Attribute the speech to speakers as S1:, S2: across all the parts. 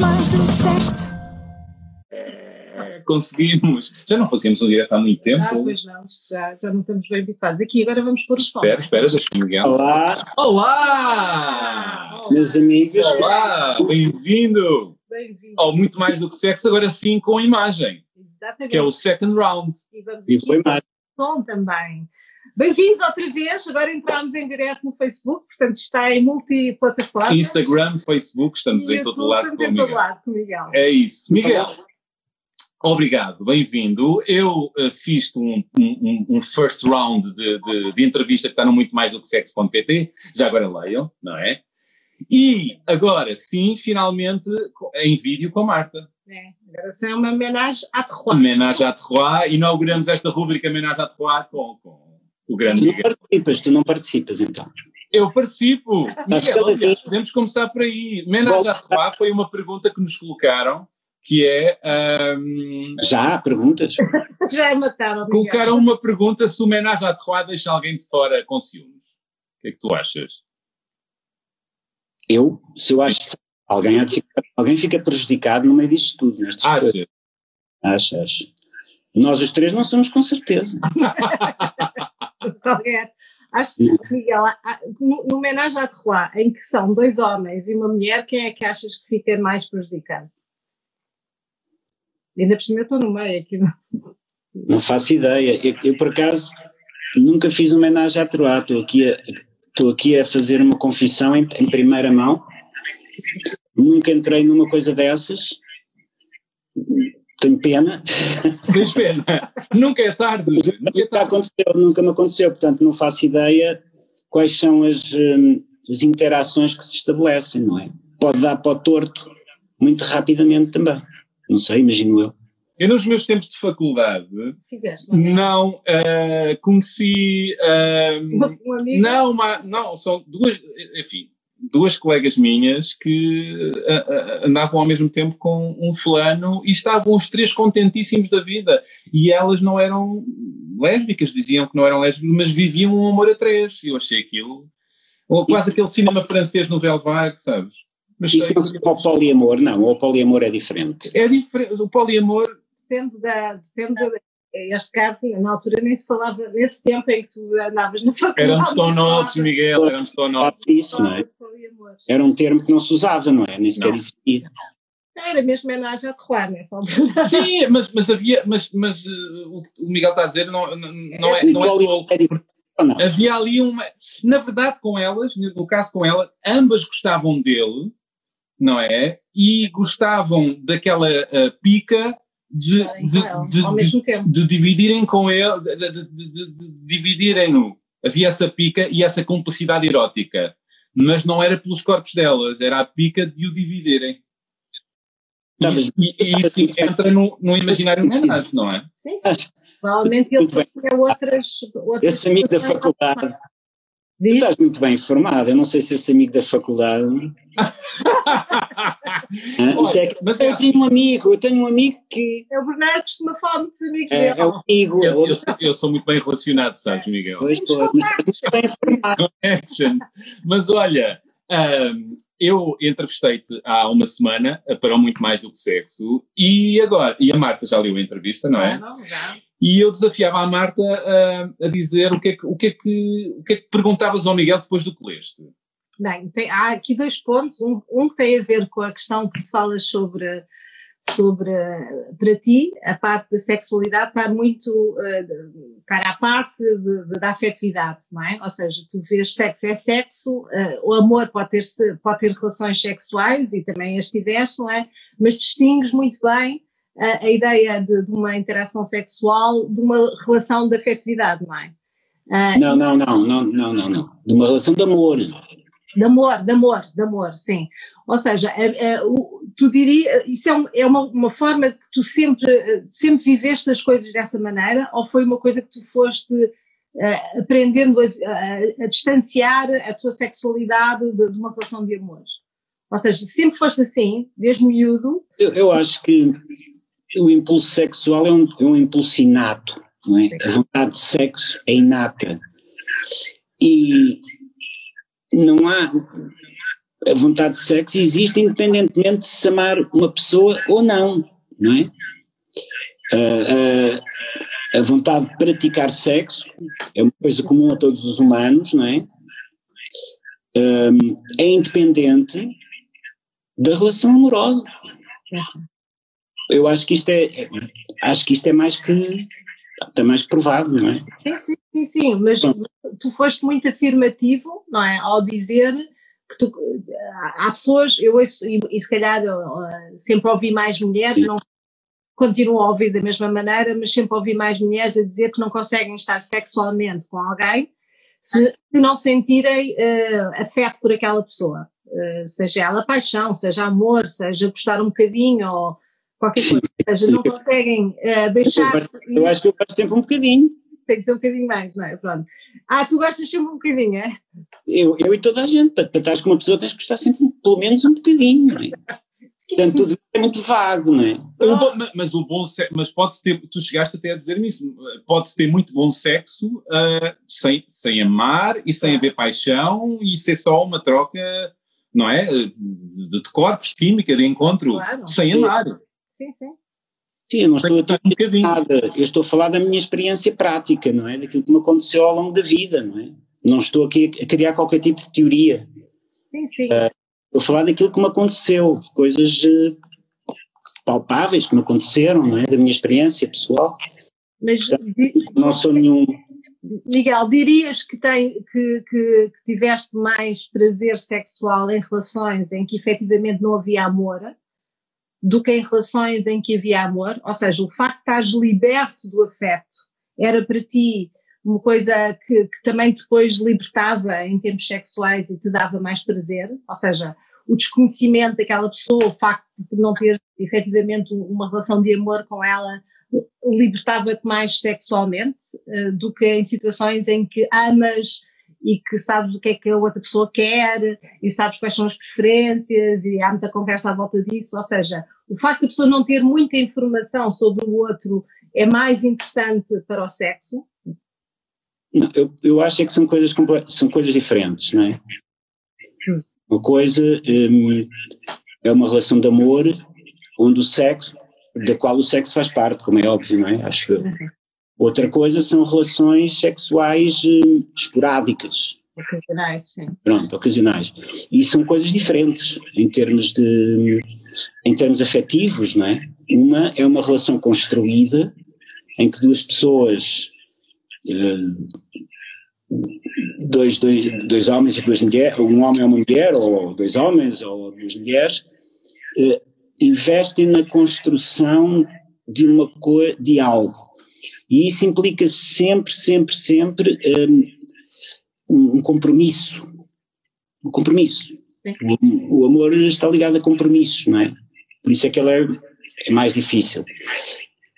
S1: mais do que sexo.
S2: Conseguimos. Já não fazíamos um direto há muito tempo.
S3: Ah, pois não, já, já não estamos bem habituados. Aqui agora vamos pôr o som.
S2: Espera, espera, deixa que Miguel.
S4: Olá,
S2: Olá!
S4: meus amigos.
S2: Olá! Bem-vindo!
S3: Bem-vindo.
S2: Ao muito mais do que sexo, agora sim com imagem,
S3: Exatamente.
S2: que é o second round.
S3: E vamos
S4: E
S3: aqui
S4: foi mais.
S3: som também. Bem-vindos outra vez. Agora entramos em direto no Facebook, portanto está em multiplataforma.
S2: Instagram, Facebook, estamos
S3: E
S2: em todo lado
S3: estamos
S2: com
S3: em todo lado com Miguel.
S2: É isso. Miguel, obrigado, bem-vindo. Eu eh, fiz um, um, um first round de, de, de entrevista que está no muito mais do que sexo.pt, já agora leiam, não é? E agora sim, finalmente, em vídeo com a Marta.
S3: É, agora são uma homenagem à Terroir.
S2: Homenagem à Terroir, inauguramos esta rúbrica Homenagem à Terroir com, com o grande
S4: Tu não
S2: Miguel.
S4: participas, tu não participas então.
S2: Eu participo. Miguel, aliás, podemos começar por aí. Homenagem à foi uma pergunta que nos colocaram, que é... ahm,
S4: Já há perguntas?
S3: Já mataram.
S2: Colocaram uma pergunta se o homenagem à Terroir deixa alguém de fora com ciúmes. O que é que tu achas?
S4: Eu, se eu acho que alguém, ficar- alguém fica prejudicado no meio disto tudo. Nestas
S2: Ah,
S4: coisas. Acho, acho. Nós os três não somos com certeza.
S3: Salguete. Acho que, Miguel, no, homenagem à Terroir, em que são dois homens e uma mulher, quem é que achas que fica mais prejudicado? Ainda por cima eu estou no meio aqui.
S4: Não faço ideia. Eu, eu, por acaso, nunca fiz homenagem à Troá. Estou aqui a, estou aqui a fazer uma confissão em, em primeira mão. Nunca entrei numa coisa dessas. Tenho pena.
S2: Tens pena. Nunca é tarde. Nunca é tarde.
S4: aconteceu, nunca me aconteceu, portanto não faço ideia quais são as, hum, as interações que se estabelecem, não é? Pode dar para o torto muito rapidamente também. Não sei, imagino eu.
S2: Eu, nos meus tempos de faculdade,
S3: Fizeste, não
S2: não ah, conheci. ah,
S3: Um, um amigo?
S2: não, uma, não, são duas. Enfim, duas colegas minhas que ah, ah, andavam ao mesmo tempo com um fulano e estavam os três contentíssimos da vida. E elas não eram lésbicas, diziam que não eram lésbicas, mas viviam um amor a três. E eu achei aquilo. Ou quase aquele cinema francês no Vague, sabes? Mas
S4: Isso não se chama o poliamor, não, o poliamor é diferente.
S2: é diferente. O poliamor
S3: Depende da. Depende da este caso, na altura nem se falava, nesse tempo em que tu andavas na faculdade.
S2: éramos tão novos, Miguel, éramos tão novos.
S4: Disso, não é? Era um termo que não se usava, não é? Nem sequer existia.
S3: Era mesmo homenagem a Terroir nessa altura.
S2: Sim, mas, mas havia, mas, mas uh, o que o Miguel está a dizer não, não, não é, não é só, havia ali uma, na verdade com elas, no caso com ela, ambas gostavam dele, não é? E gostavam daquela uh, pica de, de, de-
S3: ao mesmo tempo.
S2: de dividirem com ele, de, de- de- de- de dividirem-no. Havia essa pica e essa complicidade erótica. Mas não era pelos corpos delas, era a pica de o dividirem.
S4: Tá
S2: Isso- e, e isso entra no, no imaginário menado, não é?
S3: Sim, sim. Provavelmente ele tinha outras. outras
S4: Esse amigo da faculdade,
S3: passar.
S4: tu
S3: Diz?
S4: estás muito bem informado. Eu não sei se esse amigo da faculdade. hã? Isto é que-
S2: mas
S4: eu tenho um amigo, eu tenho um amigo que
S3: É o Bernardo costuma falar muitos amigos
S4: é, é um amigo. é
S2: eu,
S4: outro-
S2: eu sou, eu sou muito bem relacionado, sabes, Miguel?
S4: Pois, pô, mas estás muito bem informado.
S2: Connections. Mas olha, ahm, eu entrevistei-te há uma semana eh, para o muito mais do que sexo e agora, e a Marta já leu a entrevista, não é?
S3: Ah, não, já.
S2: E eu desafiava a Marta ah, a dizer o que, é que, o, que é que, o que é que perguntavas ao Miguel depois do que leste.
S3: Bem, tem- há aqui dois pontos. Um, um que tem a ver com a questão que falas sobre, sobre, para ti, a parte da sexualidade está muito, eh, está à parte de- de- da afetividade, não é? Ou seja, tu vês sexo é sexo, eh, o amor pode ter, pode ter relações sexuais e também as tiveste, não é? Mas distingues muito bem a, a ideia de, de uma interação sexual de uma relação de afetividade, não é?
S4: Não, não, não, não, não, não, não. De uma relação de amor.
S3: De amor, de amor, de amor, sim. Ou seja, é, é, o- tu diria, isso é, um- é uma, uma forma que tu sempre, sempre viveste as coisas dessa maneira, ou foi uma coisa que tu foste eh, aprendendo a, a- a distanciar a tua sexualidade de, de uma relação de amor? Ou seja, sempre foste assim, desde miúdo,
S4: Eu, eu acho que o impulso sexual é um, é um impulso inato, não é? A vontade de sexo é inata. E não há. a vontade de sexo existe independentemente de se amar uma pessoa ou não, não é? Uh, uh, a vontade de praticar sexo é uma coisa comum a todos os humanos, não é? Um, é independente da relação amorosa. Eu acho que isto é, acho que isto é mais que está mais provado, não é?
S3: Sim, sim, sim, sim, mas Bom. tu foste muito afirmativo, não é? Ao dizer que tu, há pessoas, eu ouço, e, e se calhar sempre ouvi mais mulheres, não continuo a ouvir da mesma maneira, mas sempre ouvi mais mulheres a dizer que não conseguem estar sexualmente com alguém se, se não sentirem uh, afeto por aquela pessoa. Uh, seja ela paixão, seja amor, seja gostar um bocadinho ou qualquer coisa. Ou seja, não conseguem uh, deixar.
S4: Eu, eu acho que eu gosto sempre um bocadinho.
S3: Tem que ser um bocadinho mais, não é? Pronto. Ah, tu gostas sempre um bocadinho, é?
S4: Eu, eu e toda a gente. Para, para estar com uma pessoa tens que gostar sempre pelo menos um bocadinho, não é? Portanto, tudo é muito vago, não é?
S2: Bom, mas o bom sexo, mas pode-se ter, tu chegaste até a dizer-me isso, pode-se ter muito bom sexo uh, sem, sem amar e sem haver paixão e ser só uma troca, não é? De, de corpos, química, de encontro, claro. sem amar.
S3: Sim, sim.
S4: Sim, eu não estou a dizer um nada, eu estou a falar da minha experiência prática, não é? Daquilo que me aconteceu ao longo da vida, não é? Não estou aqui a criar qualquer tipo de teoria.
S3: Sim, sim. Uh,
S4: Estou a falar daquilo que me aconteceu, coisas uh, palpáveis que me aconteceram, não é? Da minha experiência pessoal.
S3: Mas
S4: Portanto, não sou nenhum.
S3: Miguel, dirias que, tem, que, que, que, tiveste mais prazer sexual em relações em que efetivamente não havia amor do que em relações em que havia amor? Ou seja, o facto de estás liberto do afeto era para ti uma coisa que, que, também depois libertava em termos sexuais e te dava mais prazer, ou seja, o desconhecimento daquela pessoa, o facto de não ter efetivamente uma relação de amor com ela, libertava-te mais sexualmente uh, do que em situações em que amas e que sabes o que é que a outra pessoa quer e sabes quais são as preferências e há muita conversa à volta disso, ou seja, o facto de a pessoa não ter muita informação sobre o outro é mais interessante para o sexo,
S4: não, eu, eu acho é que são coisas, são coisas diferentes, não é? Uma coisa um, é uma relação de amor onde o sexo, da qual o sexo faz parte, como é óbvio, não é? Acho eu. Outra coisa são relações sexuais um, esporádicas.
S3: Ocasionais, sim.
S4: Pronto, ocasionais. E são coisas diferentes em termos de, em termos afetivos, não é? Uma é uma relação construída em que duas pessoas dois, dois, dois homens e duas mulheres, um homem e uma mulher, ou dois homens ou duas mulheres, uh, investem na construção de uma coisa, de algo. E isso implica sempre, sempre, sempre um, um compromisso. Um compromisso. O, o, amor está ligado a compromissos, não é? Por isso é que ele é, é mais difícil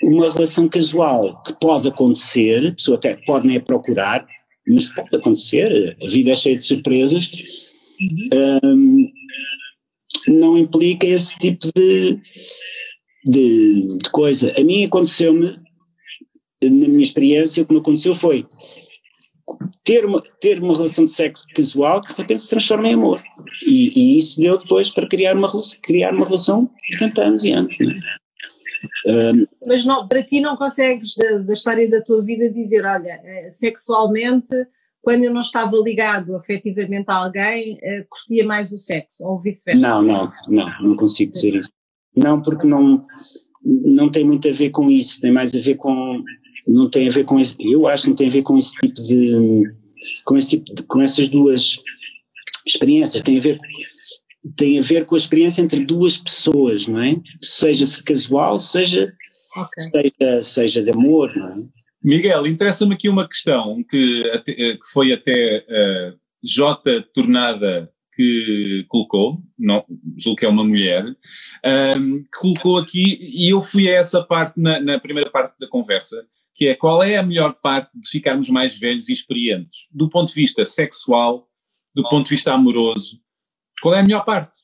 S4: uma relação casual que pode acontecer, a pessoa até pode nem procurar, mas pode acontecer, a vida é cheia de surpresas, um, não implica esse tipo de, de, de coisa. A mim aconteceu-me, na minha experiência, o que me aconteceu foi ter uma, ter uma relação de sexo casual que de repente se transforma em amor. E, e isso deu depois para criar uma, criar uma relação de 30 anos e anos. Né?
S3: Mas não, para ti não consegues, da, da, história da tua vida, dizer, olha, eh, sexualmente, quando eu não estava ligado afetivamente a alguém, uh, curtia mais o sexo, ou vice-versa?
S4: Não, não, não, não consigo dizer isso. Não, porque não, não tem muito a ver com isso, tem mais a ver com, não tem a ver com esse, eu acho que não tem a ver com esse tipo de, com, esse tipo de, com essas duas experiências, tem a ver tem a ver com a experiência entre duas pessoas, não é? Seja se casual, seja, okay. seja, seja de amor, não é?
S2: Miguel, interessa-me aqui uma questão que, eh, que foi até uh, J. Tornada que colocou, não, julgo que é uma mulher, um, ehm, que colocou aqui, e eu fui a essa parte na, na, primeira parte da conversa, que é qual é a melhor parte de ficarmos mais velhos e experientes, do ponto de vista sexual, do ponto de vista amoroso, qual é a melhor parte?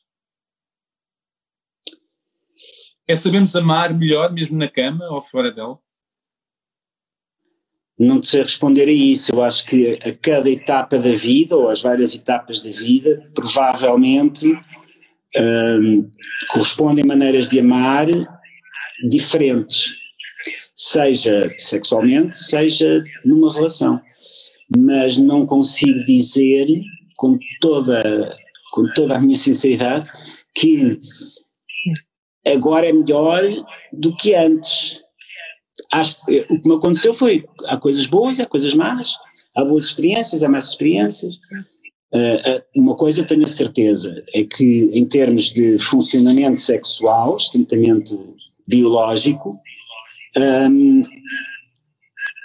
S2: É sabermos amar melhor mesmo na cama ou fora dela?
S4: não sei responder a isso. Eu acho que a cada etapa da vida, ou as várias etapas da vida, provavelmente um, correspondem maneiras de amar diferentes, seja sexualmente, seja numa relação. Mas não consigo dizer com toda, com toda a minha sinceridade que agora é melhor do que antes. Acho, o que me aconteceu foi, há coisas boas, há coisas más, há boas experiências, há más experiências. Uh, uma coisa tenho a certeza, é que em termos de funcionamento sexual, estritamente biológico, um,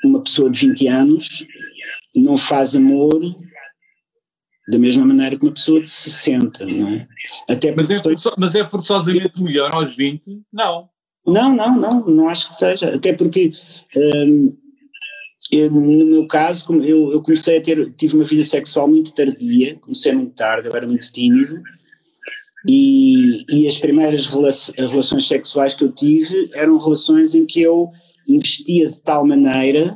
S4: uma pessoa de 20 anos não faz amor da mesma maneira que uma pessoa de 60, não é?
S2: Até mas, é estou... mas é forçosamente melhor aos 20? Não.
S4: Não, não, não, não acho que seja. Até porque, hum, eu, no meu caso, eu, eu comecei a ter, tive uma vida sexual muito tardia, comecei muito tarde, eu era muito tímido, e, e as primeiras relações sexuais que eu tive eram relações em que eu investia de tal maneira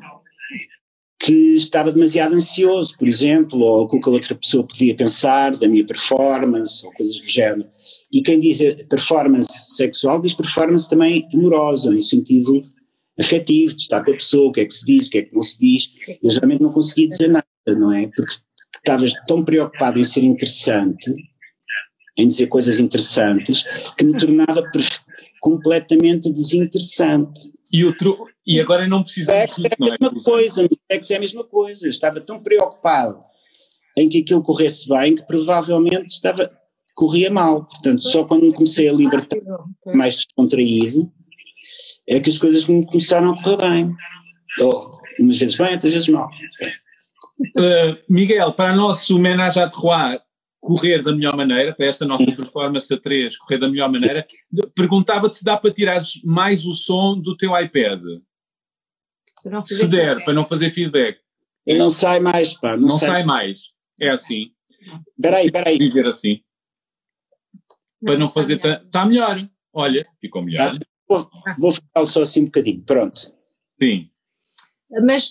S4: que estava demasiado ansioso, por exemplo, ou com o que a outra pessoa podia pensar da minha performance, ou coisas do género. E quem diz performance sexual diz performance também amorosa, no sentido afetivo, de estar com a pessoa, o que é que se diz, o que é que não se diz. Eu geralmente não conseguia dizer nada, não é? Porque estavas tão preocupado em ser interessante, em dizer coisas interessantes, que me tornava completamente desinteressante.
S2: E, o tru... e agora não precisamos
S4: disso, é a mesma é? coisa, no sexo é a mesma coisa. Estava tão preocupado em que aquilo corresse bem que provavelmente estava corria mal. Portanto, só quando me comecei a libertar mais descontraído é que as coisas me começaram a correr bem. Ou, umas vezes bem, outras vezes mal.
S2: Uh, Miguel, para o nosso homenagem à Trois, correr da melhor maneira, para esta nossa performance a 3 correr da melhor maneira, perguntava-te se dá para tirar mais o som do teu iPad. Se der, feedback. para não fazer feedback.
S4: E não sai mais, pá. Não,
S2: não sai. sai. mais. É assim.
S4: Espera aí, espera aí.
S2: Dizer assim. Não, para não, fazer. Está melhor. Olha, ficou melhor.
S4: Tá. Vou, vou falar só assim um bocadinho. Pronto.
S2: Sim.
S3: Mas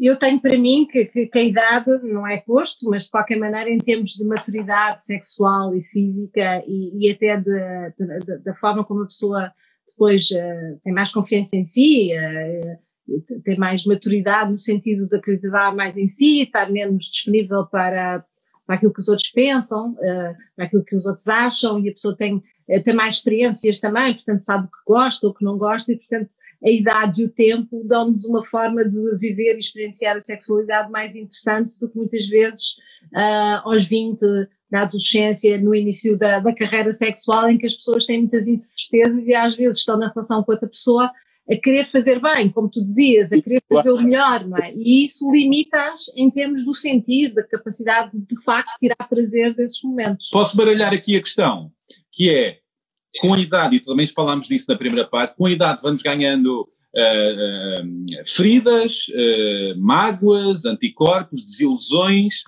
S3: eu tenho para mim que, que, que, a idade não é posto, mas de qualquer maneira, em termos de maturidade sexual e física e, e até de, de, da forma como a pessoa depois uh, tem mais confiança em si, uh, tem mais maturidade no sentido de acreditar mais em si, estar menos disponível para, para aquilo que os outros pensam, uh, para aquilo que os outros acham, e a pessoa tem, tem mais experiências também, portanto sabe o que gosta ou o que não gosta, e portanto a idade e o tempo dão-nos uma forma de viver e experienciar a sexualidade mais interessante do que muitas vezes uh, aos 20, na adolescência, no início da, da, carreira sexual, em que as pessoas têm muitas incertezas e às vezes estão na relação com outra pessoa a querer fazer bem, como tu dizias, a querer fazer o melhor, não é? E isso limita-as em termos do sentir, da capacidade de, de facto tirar prazer desses momentos.
S2: Posso baralhar aqui a questão, que é, com a idade, e também falámos disso na primeira parte, com a idade vamos ganhando uh, uh, feridas, uh, mágoas, anticorpos, desilusões,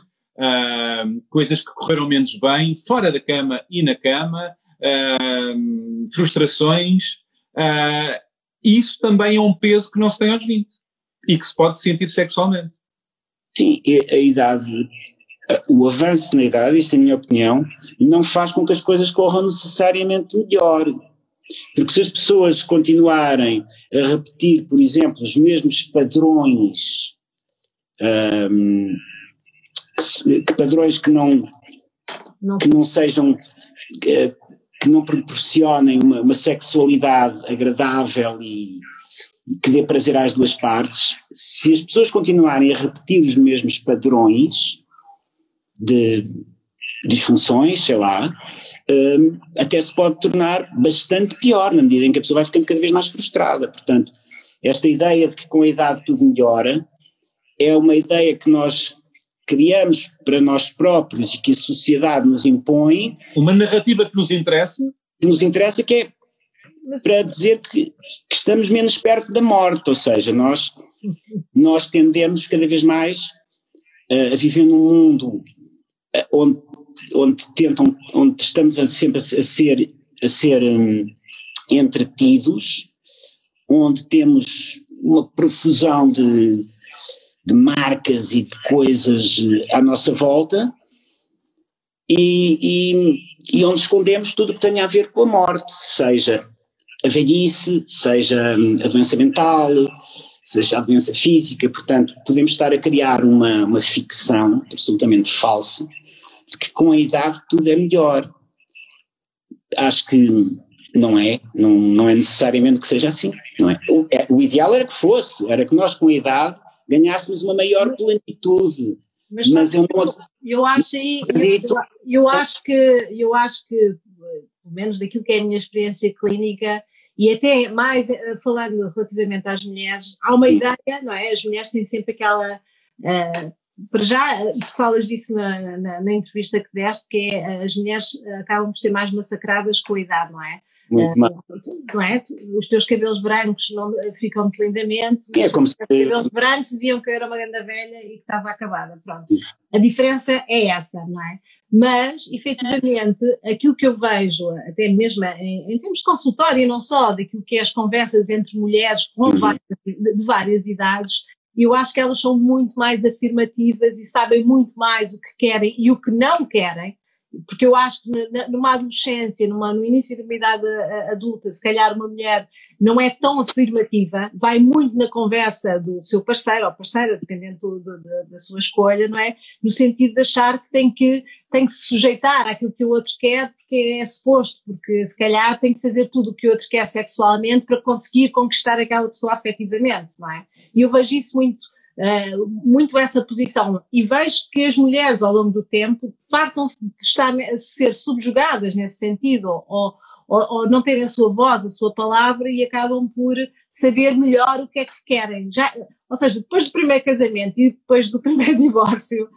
S2: coisas que correram menos bem, fora da cama e na cama, frustrações. isso também é um peso que não se tem aos 20 e que se pode sentir sexualmente.
S4: Sim, a idade o avanço na idade, isto é a minha opinião, não faz com que as coisas corram necessariamente melhor. Porque se as pessoas continuarem a repetir, por exemplo, os mesmos padrões, um, que, padrões que não, não. que não sejam, que, que não proporcionem uma, uma sexualidade agradável e que dê prazer às duas partes, se as pessoas continuarem a repetir os mesmos padrões, de disfunções, sei lá, um, até se pode tornar bastante pior, na medida em que a pessoa vai ficando cada vez mais frustrada. Portanto, esta ideia de que com a idade tudo melhora é uma ideia que nós criamos para nós próprios e que a sociedade nos impõe.
S2: Uma narrativa que nos interessa?
S4: Que nos interessa, que é para dizer que, que estamos menos perto da morte, ou seja, nós, nós tendemos cada vez mais a viver num mundo onde, onde tentam, onde estamos sempre a ser, a ser um, entretidos, onde temos uma profusão de, de marcas e de coisas à nossa volta e, e, e onde escondemos tudo o que tenha a ver com a morte, seja a velhice, seja a doença mental, seja a doença física, portanto, podemos estar a criar uma, uma ficção absolutamente falsa que com a idade tudo é melhor. Acho que não é, não, não é necessariamente que seja assim, não é? O, é, o ideal era que fosse, era que nós com a idade ganhássemos uma maior plenitude, mas, mas eu não
S3: eu acho aí, eu, eu, acho que eu acho que pelo menos daquilo que é a minha experiência clínica e até mais eh, falando relativamente às mulheres, há uma ideia, não é? As mulheres têm sempre aquela uh, para já, tu falas disso na, na, na, entrevista que deste, que é as mulheres acabam por ser mais massacradas com a idade, não é? Muito uh, não é? Os teus cabelos brancos não, ficam muito lindamente,
S4: é como se... os
S3: cabelos brancos diziam que eu era uma grande velha e que estava acabada, pronto. A diferença é essa, não é? Mas, efetivamente, aquilo que eu vejo, até mesmo em, em termos de consultório, e não só, daquilo que é as conversas entre mulheres com uhum. várias, de várias idades, eu acho que elas são muito mais afirmativas e sabem muito mais o que querem e o que não querem, porque eu acho que numa adolescência, numa, no início de uma idade adulta, se calhar uma mulher não é tão afirmativa, vai muito na conversa do seu parceiro ou parceira, dependendo do, do, da sua escolha, não é? No sentido de achar que tem que, tem que se sujeitar àquilo que o outro quer, porque é suposto, porque se calhar tem que fazer tudo o que o outro quer sexualmente para conseguir conquistar aquela pessoa afetivamente, não é? E eu vejo isso muito uh, muito essa posição e vejo que as mulheres ao longo do tempo fartam-se de estar a ser subjugadas nesse sentido ou, ou, ou, não terem a sua voz, a sua palavra e acabam por saber melhor o que é que querem. Já, ou seja, depois do primeiro casamento e depois do primeiro divórcio,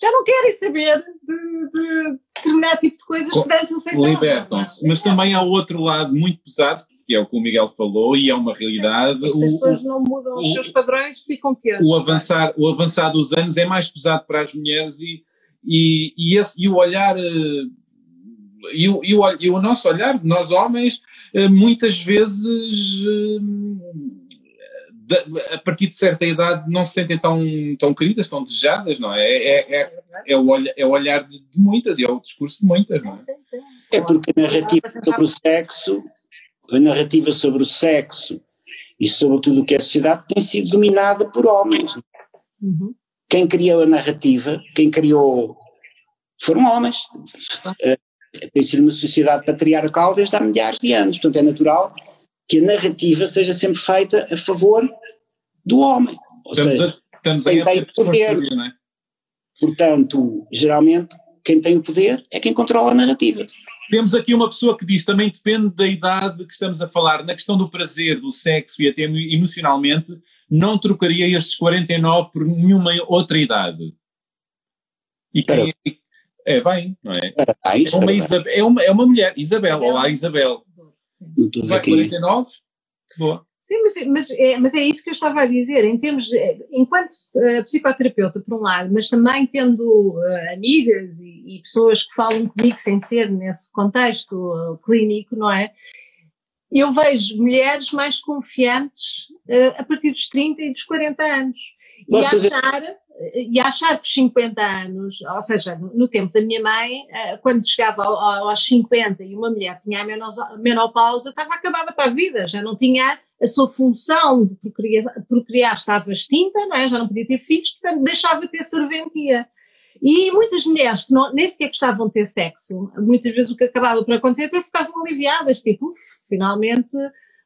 S3: já não querem saber de, de determinado tipo de coisas que antes aceitavam.
S2: Libertam-se. Mas também há outro lado muito pesado, que é o que o Miguel falou, e é uma realidade.
S3: Sim, se as pessoas não mudam o, os seus padrões, ficam piores.
S2: O avançar, o avançar dos anos é mais pesado para as mulheres e, e, e, esse, e o olhar. Eh, e o, e, o, e o nosso olhar, nós homens, eh, muitas vezes eh, a partir de certa idade não se sentem tão, tão queridas, tão desejadas, não é? É, é, é, o, olhar, é o olhar de muitas e é o discurso de muitas, não é?
S4: É porque a narrativa sobre o sexo a narrativa sobre o sexo e sobre tudo o que é sociedade tem sido dominada por homens. Uhum. Quem criou a narrativa, quem criou, foram homens. Uh, tem sido uma sociedade patriarcal desde há milhares de anos, portanto é natural que a narrativa seja sempre feita a favor do homem. Ou estamos seja, a, estamos quem tem o poder. É? Portanto, geralmente, quem tem o poder é quem controla a narrativa.
S2: Temos aqui uma pessoa que diz também depende da idade que estamos a falar. Na questão do prazer, do sexo e até emocionalmente, não trocaria estes 49 por nenhuma outra idade. E quem é, é bem, não é? É uma, Isabel, é uma, é uma mulher, Isabel. Olá, Isabel. Vai 49? Boa.
S3: Sim, mas, mas, é, mas é isso que eu estava a dizer, em termos, enquanto uh, psicoterapeuta, por um lado, mas também tendo uh, amigas e, e, pessoas que falam comigo sem ser nesse contexto uh, clínico, não é? Eu vejo mulheres mais confiantes a partir dos 30 e dos 40 anos. E achar, e achar que os 50 anos, ou seja, no tempo da minha mãe, quando chegava aos 50 e uma mulher tinha a menopausa, estava acabada para a vida, já não tinha a sua função de procriar, procriar estava extinta, não é? já não podia ter filhos, portanto deixava de ter serventia. E muitas mulheres que não, nem sequer gostavam de ter sexo, muitas vezes o que acabava por acontecer é que ficavam aliviadas, tipo, uf, finalmente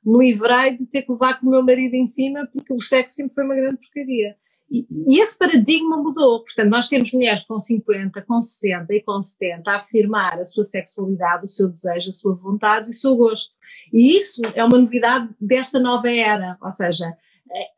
S3: me livrei de ter que levar com o meu marido em cima porque o sexo sempre foi uma grande porcaria. E, e, esse paradigma mudou. Portanto, nós temos mulheres com 50, com 60 e com 70 a afirmar a sua sexualidade, o seu desejo, a sua vontade e o seu gosto. E isso é uma novidade desta nova era. Ou seja,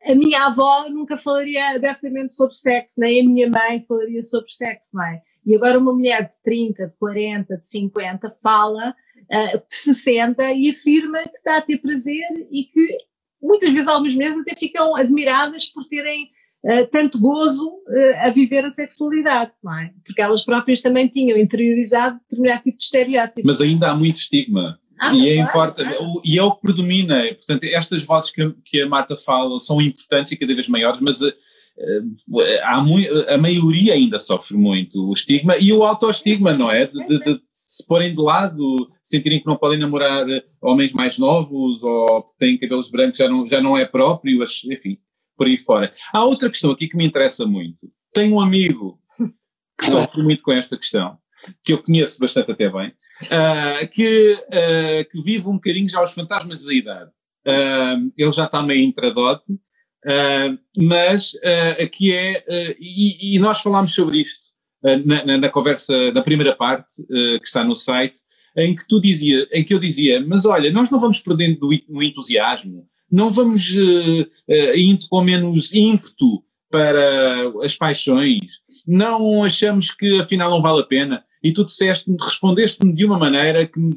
S3: a minha avó nunca falaria abertamente sobre sexo, nem a minha mãe falaria sobre sexo, não é? E agora uma mulher de 30, de 40, de 50 fala uh, de 60 e afirma que está a ter prazer e que muitas vezes, algumas meses, até ficam admiradas por terem uh, tanto gozo uh, a viver a sexualidade, não é? Porque elas próprias também tinham interiorizado determinado tipo de estereótipo.
S2: Mas ainda há muito estigma Ah, e, é importa, e é o que predomina. Portanto, estas vozes que, que a Marta fala são importantes e cada vez maiores, mas uh, há muito, a maioria ainda sofre muito o estigma e o autoestigma, não é? De, de, de, se porem de lado, sentirem que não podem namorar homens mais novos ou que têm cabelos brancos, já não, já não é próprio, enfim, por aí fora. Há outra questão aqui que me interessa muito. Tenho um amigo que sofre muito com esta questão, que eu conheço bastante até bem, uh, que, uh, que vive um bocadinho já os fantasmas da idade. Uh, ele já está meio intradote, mas aqui é, e, e, nós falámos sobre isto na, na, na, conversa da primeira parte, que está no site, em que tu dizia, em que eu dizia, mas olha, nós não vamos perdendo o entusiasmo, não vamos indo com menos ímpeto para as paixões, não achamos que afinal não vale a pena. E tu disseste, respondeste-me de uma maneira que me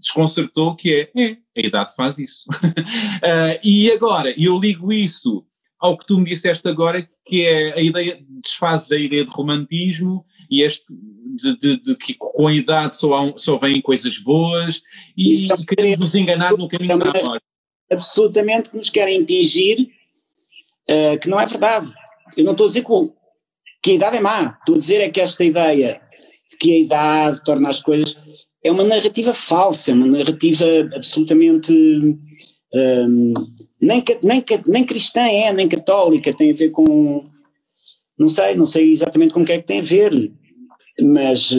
S2: desconcertou, que é, é, a idade faz isso. uh, e agora, eu ligo isso ao que tu me disseste agora, que é a ideia, desfazes a ideia de romantismo e este, de, de, de que com a idade só, há, só vêm coisas boas e, e é queremos nos enganar no caminho da morte.
S4: Absolutamente que nos querem impingir uh, que não é verdade. Eu não estou a dizer que, que a idade é má, estou a dizer é que esta ideia de que a idade torna as coisas. É uma narrativa falsa, é uma narrativa absolutamente. Um, nem, nem, nem cristã é, nem católica, tem a ver com. Não sei, não sei exatamente com o que é que tem a ver, mas.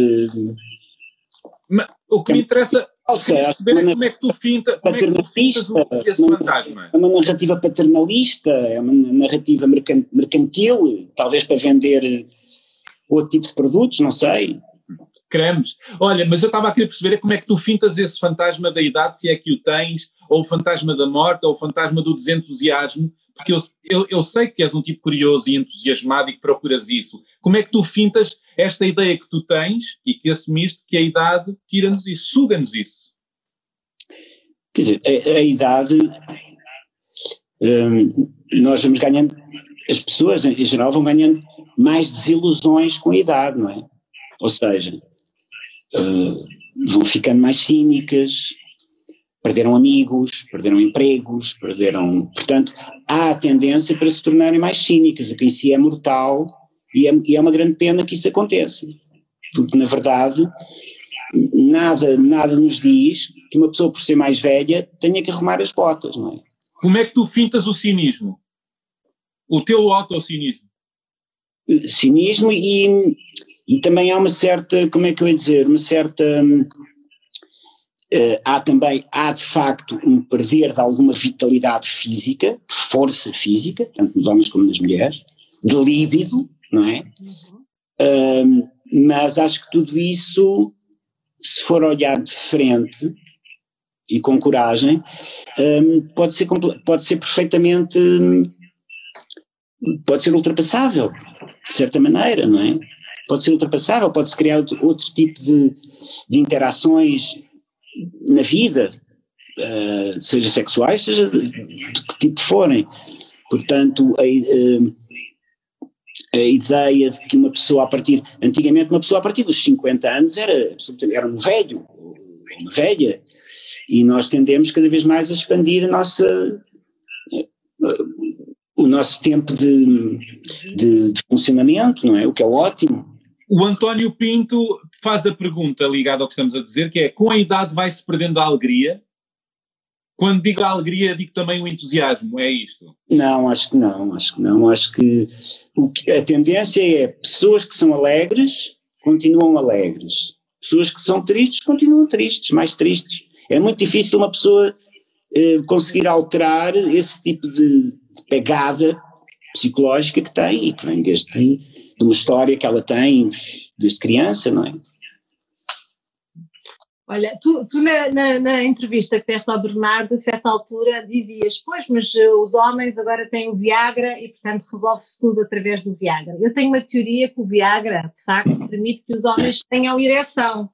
S2: mas o que me interessa falsa, é como é que tu finta, como é que tu fintas esse fantasma?
S4: É uma narrativa paternalista, é uma narrativa mercantil, talvez para vender outro tipo de produtos, não sei
S2: cremes. Olha, mas eu estava a querer perceber é como é que tu fintas esse fantasma da idade, se é que o tens, ou o fantasma da morte, ou o fantasma do desentusiasmo, porque eu, eu, eu sei que és um tipo curioso e entusiasmado e que procuras isso. Como é que tu fintas esta ideia que tu tens e que assumiste que a idade tira-nos isso, suga-nos isso?
S4: Quer dizer, a, a idade, hum, nós vamos ganhando, as pessoas em geral vão ganhando mais desilusões com a idade, não é? Ou seja, uh, vão ficando mais cínicas, perderam amigos, perderam empregos, perderam. Portanto, há a tendência para se tornarem mais cínicas, o que em si é mortal e é, e é uma grande pena que isso aconteça. Porque, na verdade, nada, nada nos diz que uma pessoa, por ser mais velha, tenha que arrumar as botas, não é?
S2: Como é que tu fintas o cinismo? O teu autocinismo?
S4: Cinismo e e também há uma certa, como é que eu ia dizer, uma certa. Uh, há também, há de facto um perder de alguma vitalidade física, força física, tanto nos homens como nas mulheres, de líbido, não é? Uh, mas acho que tudo isso, se for olhar de frente e com coragem, um, pode, ser, pode ser perfeitamente. pode ser ultrapassável, de certa maneira, não é? Pode ser ultrapassável, pode-se criar outro, outro tipo de, de, interações na vida, uh, seja sexuais, seja de, que tipo forem. Portanto, a, uh, a, ideia de que uma pessoa a partir, antigamente uma pessoa a partir dos 50 anos era, era um velho, uma velha, e nós tendemos cada vez mais a expandir a nossa, o nosso tempo de, de, de, funcionamento, não é? O que é ótimo.
S2: O António Pinto faz a pergunta ligada ao que estamos a dizer, que é, com a idade vai-se perdendo a alegria? Quando digo a alegria, digo também o entusiasmo, é isto?
S4: Não, acho que não, acho que não. Acho que, o que a tendência é pessoas que são alegres continuam alegres. Pessoas que são tristes continuam tristes, mais tristes. É muito difícil uma pessoa eh, conseguir alterar esse tipo de, de pegada psicológica que tem e que vem desde de uma história que ela tem desde criança, não é?
S3: Olha, tu, tu na, na, na, entrevista que deste ao Bernardo, a certa altura dizias, pois, mas eh, os homens agora têm o Viagra e, portanto, resolve-se tudo através do Viagra. Eu tenho uma teoria que o Viagra, de facto, permite que os homens tenham ereção,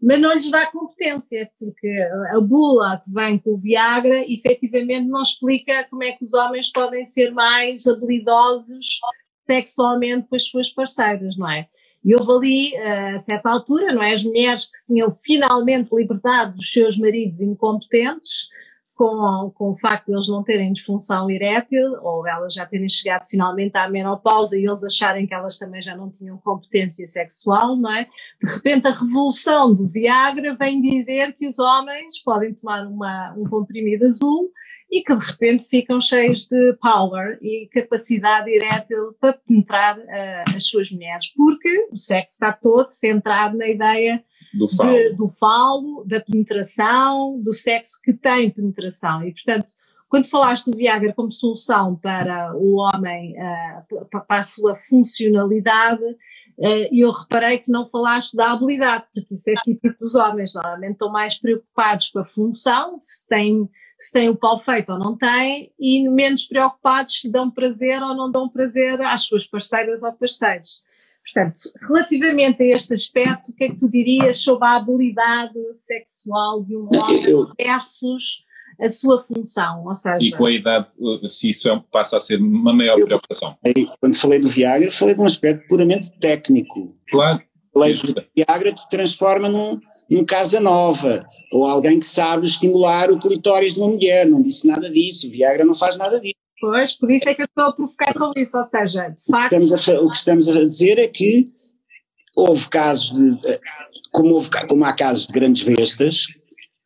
S3: mas não lhes dá competência, porque a bula que vem com o Viagra, efetivamente, não explica como é que os homens podem ser mais habilidosos sexualmente com as suas parceiras, não é? E houve ali, a certa altura, não é? As mulheres que se tinham finalmente libertado dos seus maridos incompetentes, com, com o facto de eles não terem disfunção erétil, ou elas já terem chegado finalmente à menopausa e eles acharem que elas também já não tinham competência sexual, não é? De repente a revolução do Viagra vem dizer que os homens podem tomar uma, um comprimido azul e que de repente ficam cheios de power e capacidade erétil para penetrar uh, as suas mulheres, porque o sexo está todo centrado na ideia
S2: do falo. De,
S3: do falo, da penetração, do sexo que tem penetração. E, portanto, quando falaste do Viagra como solução para o homem, uh, para a sua funcionalidade, uh, eu reparei que não falaste da habilidade, porque isso é típico dos homens. Normalmente estão mais preocupados com a função, se têm, se têm o pau feito ou não têm, e menos preocupados se dão prazer ou não dão prazer às suas parceiras ou parceiros. Portanto, relativamente a este aspecto, o que é que tu dirias sobre a habilidade sexual de um homem eu, versus a sua função? Ou seja,
S2: e com a idade, se isso é, passa a ser uma maior eu, preocupação.
S4: Quando falei do Viagra, falei de um aspecto puramente técnico.
S2: Claro.
S4: Falei do Viagra te transforma num, num Casanova, ou alguém que sabe estimular o clitóris de uma mulher. Não disse nada disso. O Viagra não faz nada disso.
S3: Pois, por isso é que eu estou a provocar com isso, ou seja, de facto...
S4: O que estamos a, o que estamos a dizer é que houve casos de, como, houve, como há casos de grandes bestas,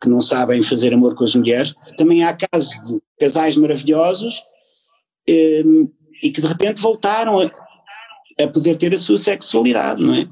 S4: que não sabem fazer amor com as mulheres, também há casos de casais maravilhosos um, e que de repente voltaram a, a poder ter a sua sexualidade, não é?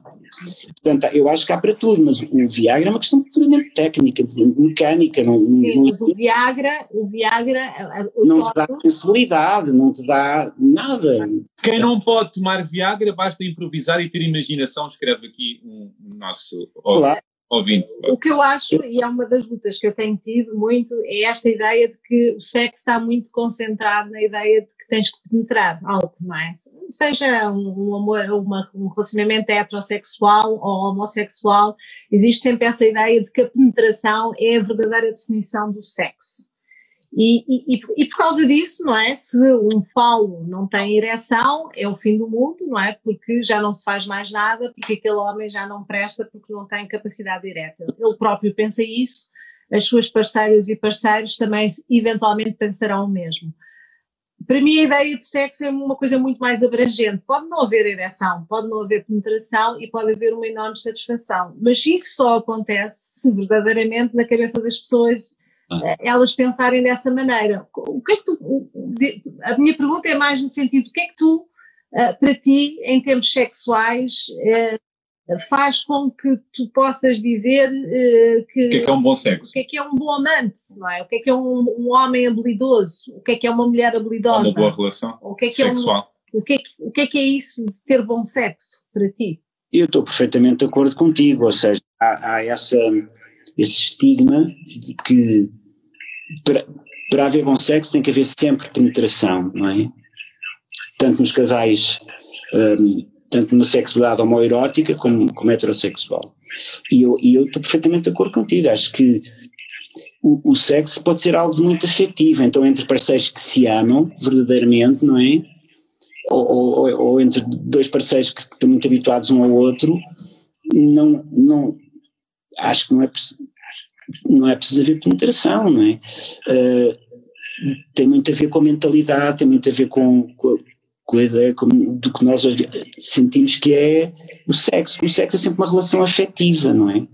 S4: Portanto, eu acho que há para tudo, mas o Viagra é uma questão puramente técnica, mecânica. Não,
S3: Sim, não, mas o Viagra, o Viagra o
S4: não te dá sensibilidade, não te dá nada.
S2: Quem não pode tomar Viagra basta improvisar e ter imaginação, escreve aqui o um, nosso claro. ouvinte.
S3: O que eu acho, e é uma das lutas que eu tenho tido muito, é esta ideia de que o sexo está muito concentrado na ideia de que tens que penetrar algo mais. Seja um, amor, uma, um relacionamento heterossexual ou homossexual, existe sempre essa ideia de que a penetração é a verdadeira definição do sexo. E, e, e, por causa disso, não é? Se um falo não tem ereção, é o fim do mundo, não é? Porque já não se faz mais nada, porque aquele homem já não presta, porque não tem capacidade erétil. Ele próprio pensa isso, as suas parceiras e parceiros também eventualmente pensarão o mesmo. Para mim, a ideia de sexo é uma coisa muito mais abrangente. Pode não haver ereção, pode não haver penetração e pode haver uma enorme satisfação. Mas isso só acontece se verdadeiramente na cabeça das pessoas ah. Eh, elas pensarem dessa maneira. O que é que tu, a minha pergunta é mais no sentido, o que é que tu, eh, para ti, em termos sexuais, eh, faz com que tu possas dizer uh, que,
S2: o que é, que é um bom sexo?
S3: O que é que é um bom amante, não é? O que é que é um, um homem habilidoso? O que é que é uma mulher habilidosa?
S2: Uma boa relação o que é que sexual.
S3: É um, o, que é que, o que é que é isso de ter bom sexo para ti?
S4: Eu estou perfeitamente de acordo contigo, ou seja, há, há essa, esse estigma de que para, para haver bom sexo tem que haver sempre penetração, não é? Tanto nos casais um, tanto na sexualidade homoerótica como, como heterossexual. E eu, estou perfeitamente de acordo contigo, acho que o, o, sexo pode ser algo muito afetivo, então entre parceiros que se amam verdadeiramente, não é? Ou, ou, ou entre dois parceiros que, que, estão muito habituados um ao outro, não, não, acho que não é, não é preciso haver penetração, não é? Uh, tem muito a ver com a mentalidade, tem muito a ver com, com com a ideia do que nós sentimos que é o sexo. O sexo é sempre uma relação afetiva, não é?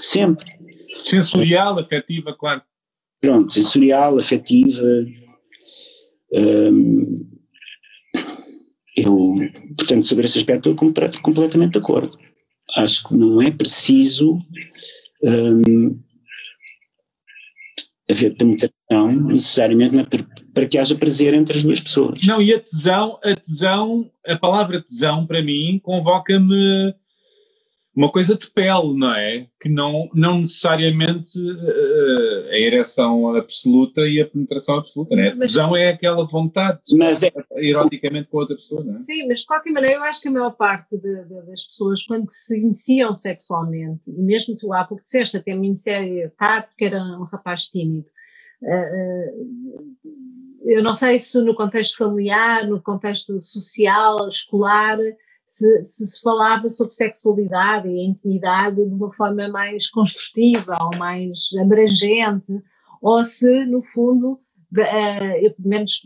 S4: Sempre.
S2: Sensorial, afetiva, claro.
S4: Pronto, sensorial, afetiva. Hum, eu, portanto, sobre esse aspecto estou completamente de acordo. Acho que não é preciso hum, haver penetração necessariamente na para que haja prazer entre as duas pessoas.
S2: Não, e a tesão, a tesão, a palavra tesão para mim convoca-me uma coisa de pele, não é? Que não, não necessariamente uh, a ereção absoluta e a penetração absoluta, não é? A tesão é aquela vontade de mas é, eroticamente com outra pessoa, não é?
S3: Sim, mas de qualquer maneira eu acho que a maior parte de, de, das pessoas quando se iniciam sexualmente, e mesmo tu há pouco disseste, até me iniciei tarde porque era um rapaz tímido, eu não sei se no contexto familiar, no contexto social, escolar, se, se, se falava sobre sexualidade e intimidade de uma forma mais construtiva ou mais abrangente, ou se, no fundo, uh, eu pelo menos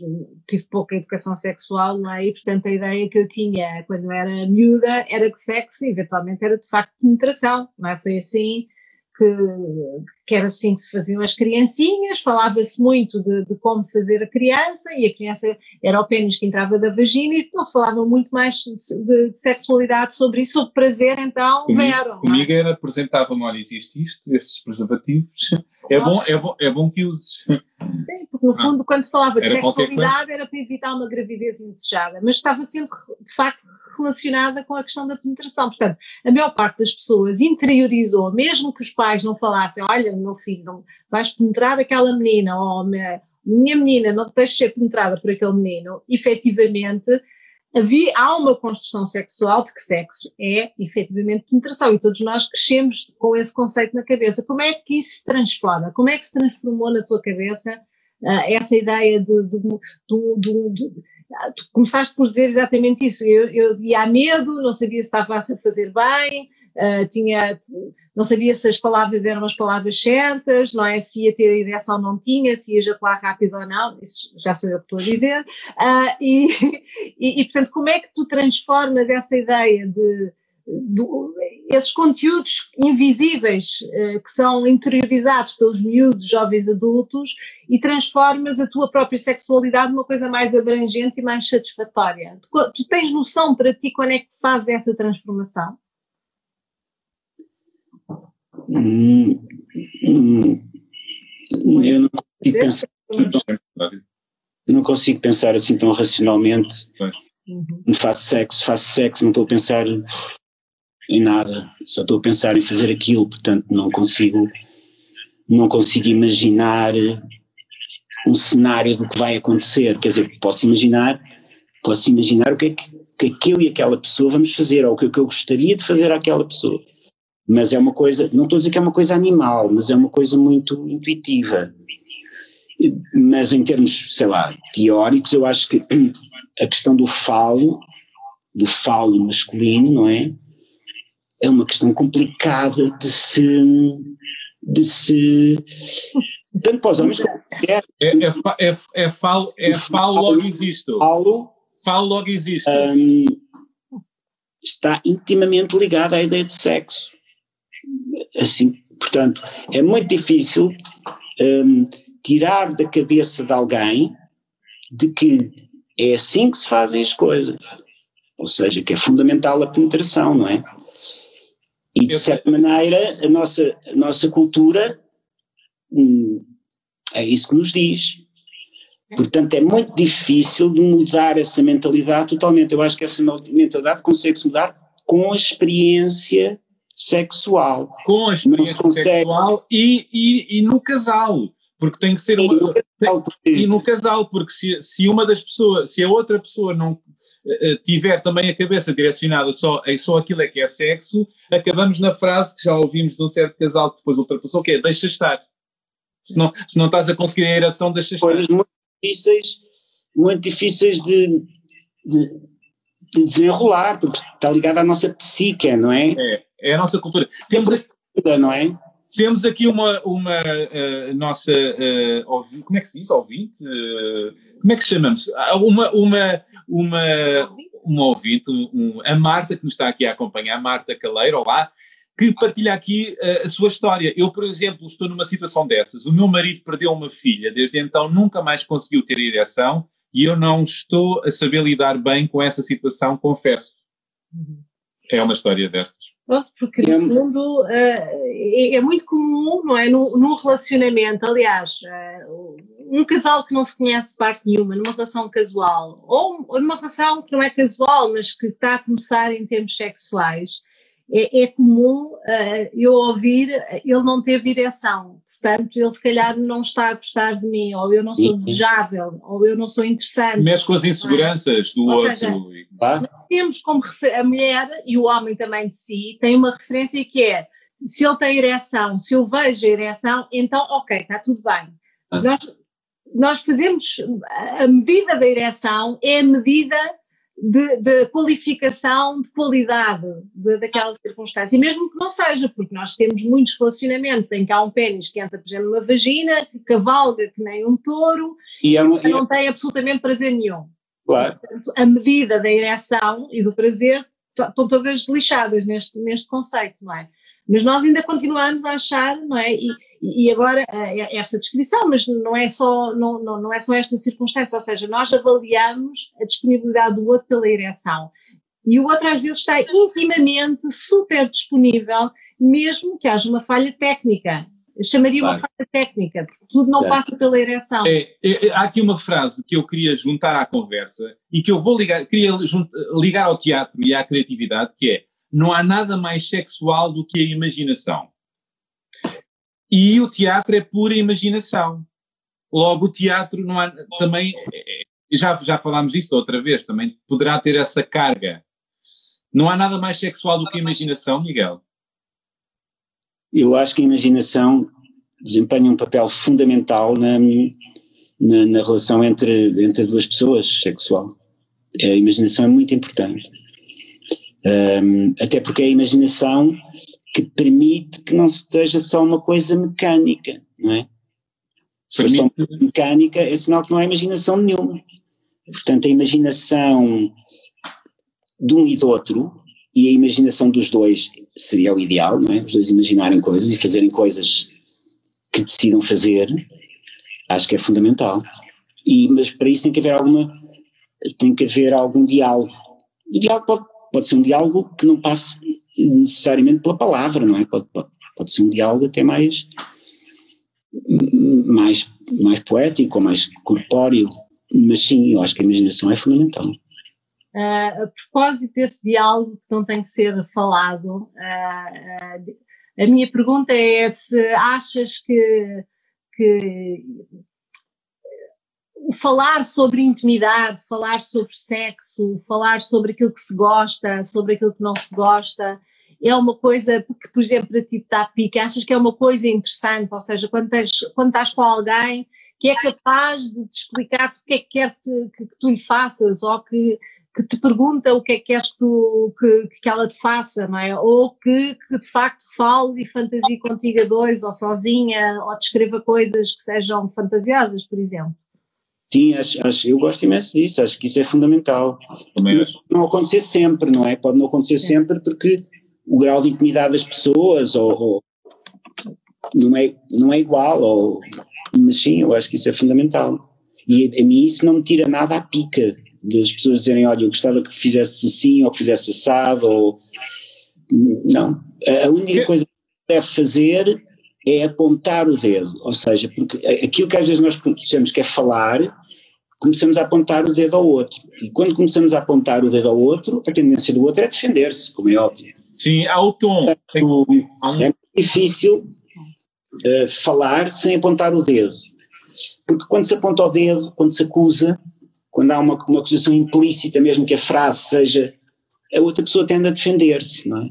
S3: tive pouca educação sexual, não é? E portanto a ideia que eu tinha quando era miúda era que sexo eventualmente era de facto penetração, não é? Foi assim que, que era assim que se faziam as criancinhas, falava-se muito de, de, como fazer a criança, e a criança era o pênis que entrava da vagina, e não se falava muito mais de, de sexualidade sobre isso, sobre prazer, então,
S2: comigo,
S3: zero.
S2: Comigo era, apresentava-me, olha, existe isto, esses preservativos, é bom, é bom, é bom que uses.
S3: Sim, porque no fundo, ah, quando se falava de sexualidade, era para evitar uma gravidez indesejada, mas estava sempre, de facto, relacionada com a questão da penetração. Portanto, a maior parte das pessoas interiorizou, mesmo que os pais não falassem, olha, meu filho, não vais penetrar aquela menina, ou minha, minha menina, não te deixes ser penetrada por aquele menino, efetivamente, havia, há uma construção sexual de que sexo é efetivamente penetração e todos nós crescemos com esse conceito na cabeça. Como é que isso se transforma? Como é que se transformou na tua cabeça uh, essa ideia de, de, de, de, tu começaste por dizer exatamente isso. Eu, eu ia a medo, não sabia se estava a fazer bem, uh, tinha, não sabia se as palavras eram as palavras certas, não é? Se ia ter ereção ou não tinha, se ia ejacular rápido ou não, isso já sou eu que estou a dizer. Uh, e, e, e, portanto, como é que tu transformas essa ideia de, de esses conteúdos invisíveis uh, que são interiorizados pelos miúdos, jovens adultos e transformas a tua própria sexualidade numa coisa mais abrangente e mais satisfatória. Tu, tu tens noção para ti quando é que fazes essa transformação?
S4: Hum, hum, eu não consigo pensar. Não consigo pensar assim tão racionalmente. Uhum. Faço sexo, faço sexo, não estou a pensar em nada, só estou a pensar em fazer aquilo, portanto não consigo, não consigo imaginar um cenário do que vai acontecer. Quer dizer, posso imaginar, posso imaginar o que é que, que, é que eu e aquela pessoa vamos fazer, ou o que, é que eu gostaria de fazer àquela pessoa mas é uma coisa, não estou a dizer que é uma coisa animal, mas é uma coisa muito intuitiva. Mas em termos, sei lá, teóricos, eu acho que a questão do falo, do falo masculino, não é? É uma questão complicada de se. de se. tanto para os homens como
S2: É, é, é, é, falo, é falo logo existe.
S4: Falo,
S2: falo logo existe.
S4: Um, está intimamente ligado à ideia de sexo assim, portanto, é muito difícil um, tirar da cabeça de alguém de que é assim que se fazem as coisas. Ou seja, que é fundamental a penetração, não é? E de certa maneira a nossa, a nossa cultura hum, é isso que nos diz. Portanto, é muito difícil de mudar essa mentalidade totalmente. Eu acho que essa mentalidade consegue-se mudar com a experiência sexual.
S2: Com a experiência sexual e, e, e, no casal. Porque tem que ser uma. E no casal, porque, e no casal, porque se, se uma das pessoas, se a outra pessoa não uh, tiver também a cabeça direcionada só em só aquilo é que é sexo, acabamos na frase que já ouvimos de um certo casal que depois ultrapassou, que é deixa estar. Se não, se não estás a conseguir a ereção, deixa estar.
S4: Coisas muito difíceis, muito difíceis de, de, de desenrolar, porque está ligado à nossa psique, não é?
S2: É é a nossa cultura. Temos aqui, não é? Temos aqui uma, uma uh, nossa, uh, ouvi, como é que se diz, ouvinte? Uh, como é que chamamos? Ah, uma, uma, uma, uma ouvinte, um, a Marta, que nos está aqui a acompanhar, Marta Caleiro, olá, que partilha aqui a sua história. Eu, por exemplo, estou numa situação dessas. O meu marido perdeu uma filha, desde então nunca mais conseguiu ter ereção e eu não estou a saber lidar bem com essa situação, confesso. Uhum. É uma história destas.
S3: Pronto, porque no fundo uh, é, é, muito comum, não é? Num, num relacionamento, aliás, uh, um casal que não se conhece parte nenhuma, numa relação casual, ou, ou numa relação que não é casual, mas que está a começar em termos sexuais, é, é comum uh, eu ouvir ele não teve direção, portanto ele se calhar não está a gostar de mim, ou eu não sou desejável, ou eu não sou interessante.
S2: Mexe com as inseguranças é? do ou outro. Seja,
S3: temos como a mulher e o homem também de si tem uma referência que é se ele tem ereção, se eu vejo a ereção, então ok, está tudo bem. Ah. Nós, nós fazemos a medida da ereção é a medida de, de, qualificação, de qualidade de, daquela circunstância. E mesmo que não seja, porque nós temos muitos relacionamentos em que há um pênis que entra, por exemplo, numa vagina, que cavalga que nem um touro, e, é, e não tem absolutamente prazer nenhum.
S4: Claro.
S3: A medida da ereção e do prazer estão todas lixadas neste, neste conceito, não é? Mas nós ainda continuamos a achar, não é? E, e agora eh, esta descrição, mas não é só não, não, não é só esta circunstância, ou seja, nós avaliamos a disponibilidade do outro pela ereção e o outro às vezes está intimamente super disponível, mesmo que haja uma falha técnica. Eu chamaria claro. uma falha técnica, porque tudo não passa pela ereção.
S2: É, é, é, há aqui uma frase que eu queria juntar à conversa e que eu vou ligar, queria ligar ao teatro e à criatividade, que é não há nada mais sexual do que a imaginação. E o teatro é pura imaginação. Logo, o teatro não há, também, é, já, já falámos disso outra vez, também poderá ter essa carga. Não há nada mais sexual do que a imaginação, Miguel?
S4: Eu acho que a imaginação desempenha um papel fundamental na, na, na relação entre, entre duas pessoas, sexual. A imaginação é muito importante. Um, até porque é a imaginação que permite que não seja só uma coisa mecânica, não é? Se for só uma mecânica, é sinal que não há imaginação nenhuma. Portanto, a imaginação de um e do outro e a imaginação dos dois seria o ideal, não é? Os dois imaginarem coisas e fazerem coisas que decidam fazer, acho que é fundamental. E, mas para isso tem que haver alguma, tem que haver algum diálogo. O diálogo pode, pode ser um diálogo que não passe necessariamente pela palavra, não é? Pode, pode, ser um diálogo até mais, mais, mais poético ou mais corpóreo, mas sim, eu acho que a imaginação é fundamental.
S3: Uh, a propósito desse diálogo que não tem que ser falado, uh, uh, a minha pergunta é se achas que, que o falar sobre intimidade, falar sobre sexo, falar sobre aquilo que se gosta, sobre aquilo que não se gosta, é uma coisa que, por exemplo, para ti está pica, achas que é uma coisa interessante, ou seja, quando, tens, quando estás com alguém que é capaz de te explicar o que é que quer que, que, tu lhe faças, ou que que te pergunta o que é que queres que, tu, que, que ela te faça, não é? Ou que, que de facto fale e fantasie contigo a dois, ou sozinha, ou descreva coisas que sejam fantasiosas, por exemplo.
S4: Sim, acho, acho, eu gosto imenso disso, acho que isso é fundamental. Não acontecer sempre, não é? Pode não acontecer Sim. sempre porque o grau de intimidade das pessoas ou, ou, não, é, não é igual, ou, mas sim, eu acho que isso é fundamental. E a, a mim isso não me tira nada à pica das pessoas dizerem, olha, eu gostava que fizesse assim ou que fizesse assado, ou. Não. A única coisa que deve fazer é apontar o dedo, ou seja, porque aquilo que às vezes nós dizemos que é falar, começamos a apontar o dedo ao outro. E quando começamos a apontar o dedo ao outro, a tendência do outro é defender-se, como é óbvio.
S2: Sim, há o tom.
S4: É difícil uh, falar sem apontar o dedo. Porque quando se aponta o dedo, quando se acusa, quando há uma, uma acusação implícita, mesmo que a frase seja, a outra pessoa tende a defender-se, não é?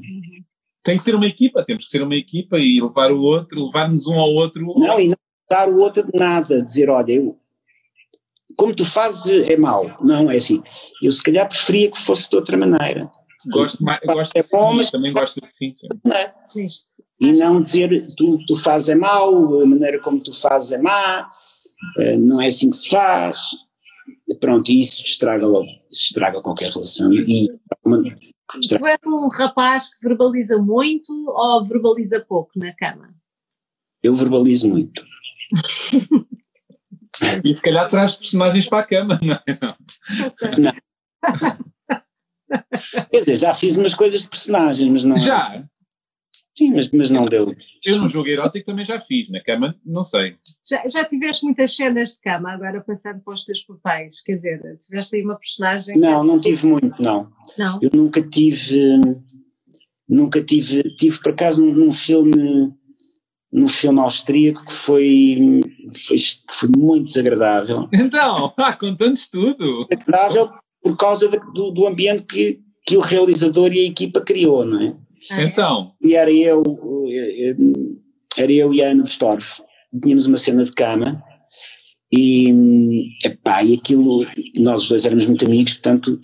S2: Tem que ser uma equipa, temos que ser uma equipa e levar o outro, levar-nos um ao outro.
S4: Não, e não dar o outro de nada, dizer, olha, eu, como tu fazes é mau. Não, é assim, eu se calhar preferia que fosse de outra maneira.
S2: Gosto, mais, gosto é bom, mas também gosto assim. Não é?
S4: E não dizer tu, tu fazes é mau, a maneira como tu fazes é má, eh, não é assim que se faz pronto, isso estraga logo, estraga qualquer relação e uma,
S3: Tu és um rapaz que verbaliza muito ou verbaliza pouco na cama?
S4: Eu verbalizo muito.
S2: e se calhar traz personagens para a cama, não é? Não.
S4: não. Quer dizer, já fiz umas coisas de personagens, mas não.
S2: Já?
S4: Sim, mas, mas não deu.
S2: Eu no jogo erótico também já fiz, na cama não sei.
S3: Já, já tiveste muitas cenas de cama, agora passando para os teus papéis, quer dizer, tiveste aí uma personagem...
S4: Não, não tive muito, não.
S3: Não?
S4: Eu nunca tive, nunca tive, tive por acaso num filme, num filme austríaco que foi, foi, foi muito desagradável.
S2: Então, ah, contando tudo.
S4: Desagradável por causa do, do ambiente que, que o realizador e a equipa criou, não é?
S2: Então.
S4: E era eu, era eu e a Ana Bestorff. Tínhamos uma cena de cama E, epá, e aquilo, nós os dois éramos muito amigos, portanto,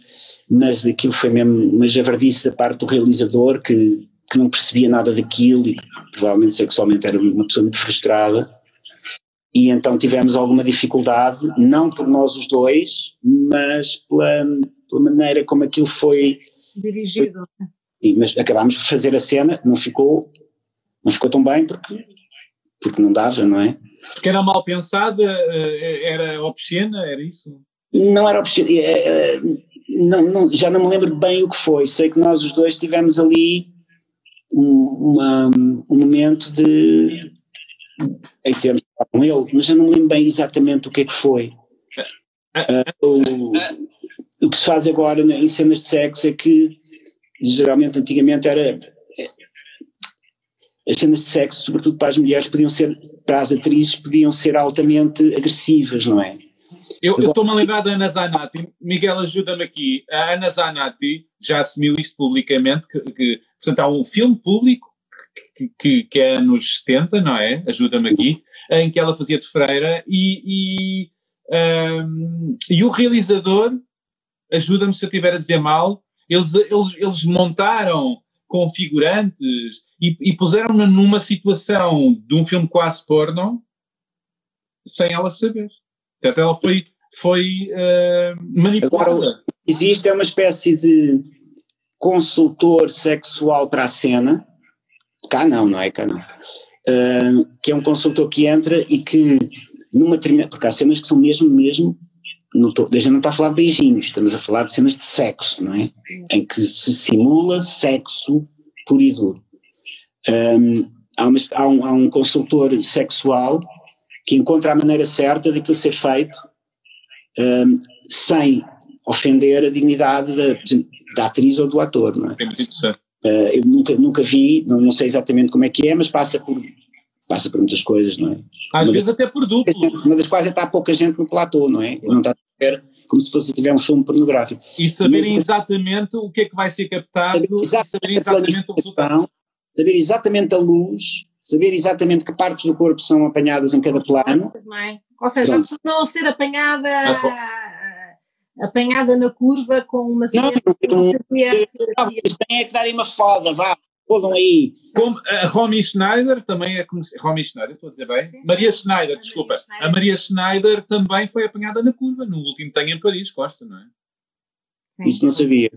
S4: mas aquilo foi mesmo uma javardice da parte do realizador que, que não percebia nada daquilo e provavelmente sexualmente era uma pessoa muito frustrada. E então tivemos alguma dificuldade, não por nós os dois, mas pela, pela maneira como aquilo foi
S3: dirigido.
S4: Sim, mas acabámos por fazer a cena, não ficou, não ficou tão bem porque, porque não dava, não é?
S2: Porque era mal pensada, eh, era obscena, era isso?
S4: Não era obscena, é, é, não, não, já não me lembro bem o que foi, sei que nós os dois tivemos ali um, uma, um momento de em termos com ele, mas já não me lembro bem exatamente o que é que foi. Uh, o, o que se faz agora em cenas de sexo é que geralmente antigamente era as cenas de sexo, sobretudo para as mulheres, podiam ser, para as atrizes, podiam ser altamente agressivas, não é?
S2: Eu estou-me a lembrar da Ana Zanatti, Miguel ajuda-me aqui, a Ana Zanatti já assumiu isto publicamente, que, que portanto há um filme público que, que, que é anos 70, não é? Ajuda-me aqui, em que ela fazia de freira e, e, um, e o realizador, ajuda-me se eu estiver a dizer mal, eles, eles, eles montaram com figurantes e, e puseram-na numa situação de um filme quase porno sem ela saber. Portanto, ela foi, foi uh, manipulada. Agora,
S4: existe é uma espécie de consultor sexual para a cena. Cá não, não é cá não. Uh, que é um consultor que entra e que numa determinada. Porque há cenas que são mesmo, mesmo não tô, a gente não está a falar de beijinhos, estamos a falar de cenas de sexo, não é? Em que se simula sexo puro e duro. Um, há, uma, há, um, há, um, consultor sexual que encontra a maneira certa de aquilo ser feito um, sem ofender a dignidade da, da, atriz ou do ator, não é? Uh, eu nunca, nunca vi, não, não sei exatamente como é que é, mas passa por passa por muitas coisas, não é?
S2: Às uma vezes das, até por duplo.
S4: Uma das quais está pouca gente no platô, não é? Não está a ver como se fosse tiver um filme pornográfico.
S2: E saberem Mas, exatamente o que é que vai ser captado, saber exatamente, saber exatamente o resultado.
S4: Saber exatamente a luz, saber exatamente que partes do corpo são apanhadas em cada plano.
S3: É? Ou seja, Pronto. não ser apanhada apanhada na curva com uma
S4: cena não, não, não, não, é que darem uma foda, vá, Fodam aí.
S2: Como a Romy Schneider também é conhecida. Romy Schneider, estou a dizer bem? Sim, sim. Maria Schneider, a desculpa. Maria Schneider. A Maria Schneider também foi apanhada na curva, no último Tenho em Paris, Costa, não é?
S4: Sim. Isso não sabia.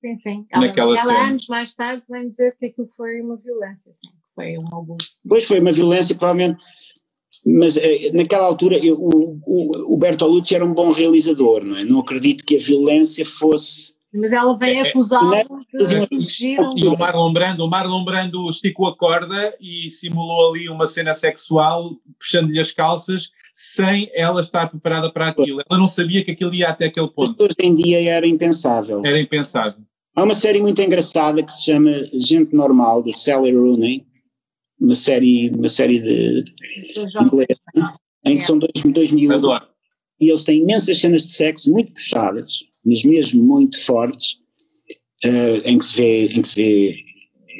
S3: Sim, sim. Ela, Naquela ela anos mais tarde vem dizer que aquilo foi uma violência, sim. Foi um abuso.
S4: Pois foi uma violência, provavelmente. Mas eh, naquela altura eu, o, o, o Bertolucci era um bom realizador, não é? Não acredito que a violência fosse
S3: mas ela vem é, é acusá-lo de
S2: exigir E o Marlon Brando, o Marlon Brando esticou a corda e simulou ali uma cena sexual, puxando-lhe as calças, sem ela estar preparada para aquilo. Ela não sabia que aquilo ia até aquele ponto.
S4: Hoje em dia era impensável.
S2: Era impensável.
S4: Há uma série muito engraçada que se chama Gente Normal, de Sally Rooney, uma série, uma série de inglesa, em que são dois, dois mil e eles têm imensas cenas de sexo muito puxadas mas mesmo muito fortes, uh, em, que se vê, em que se vê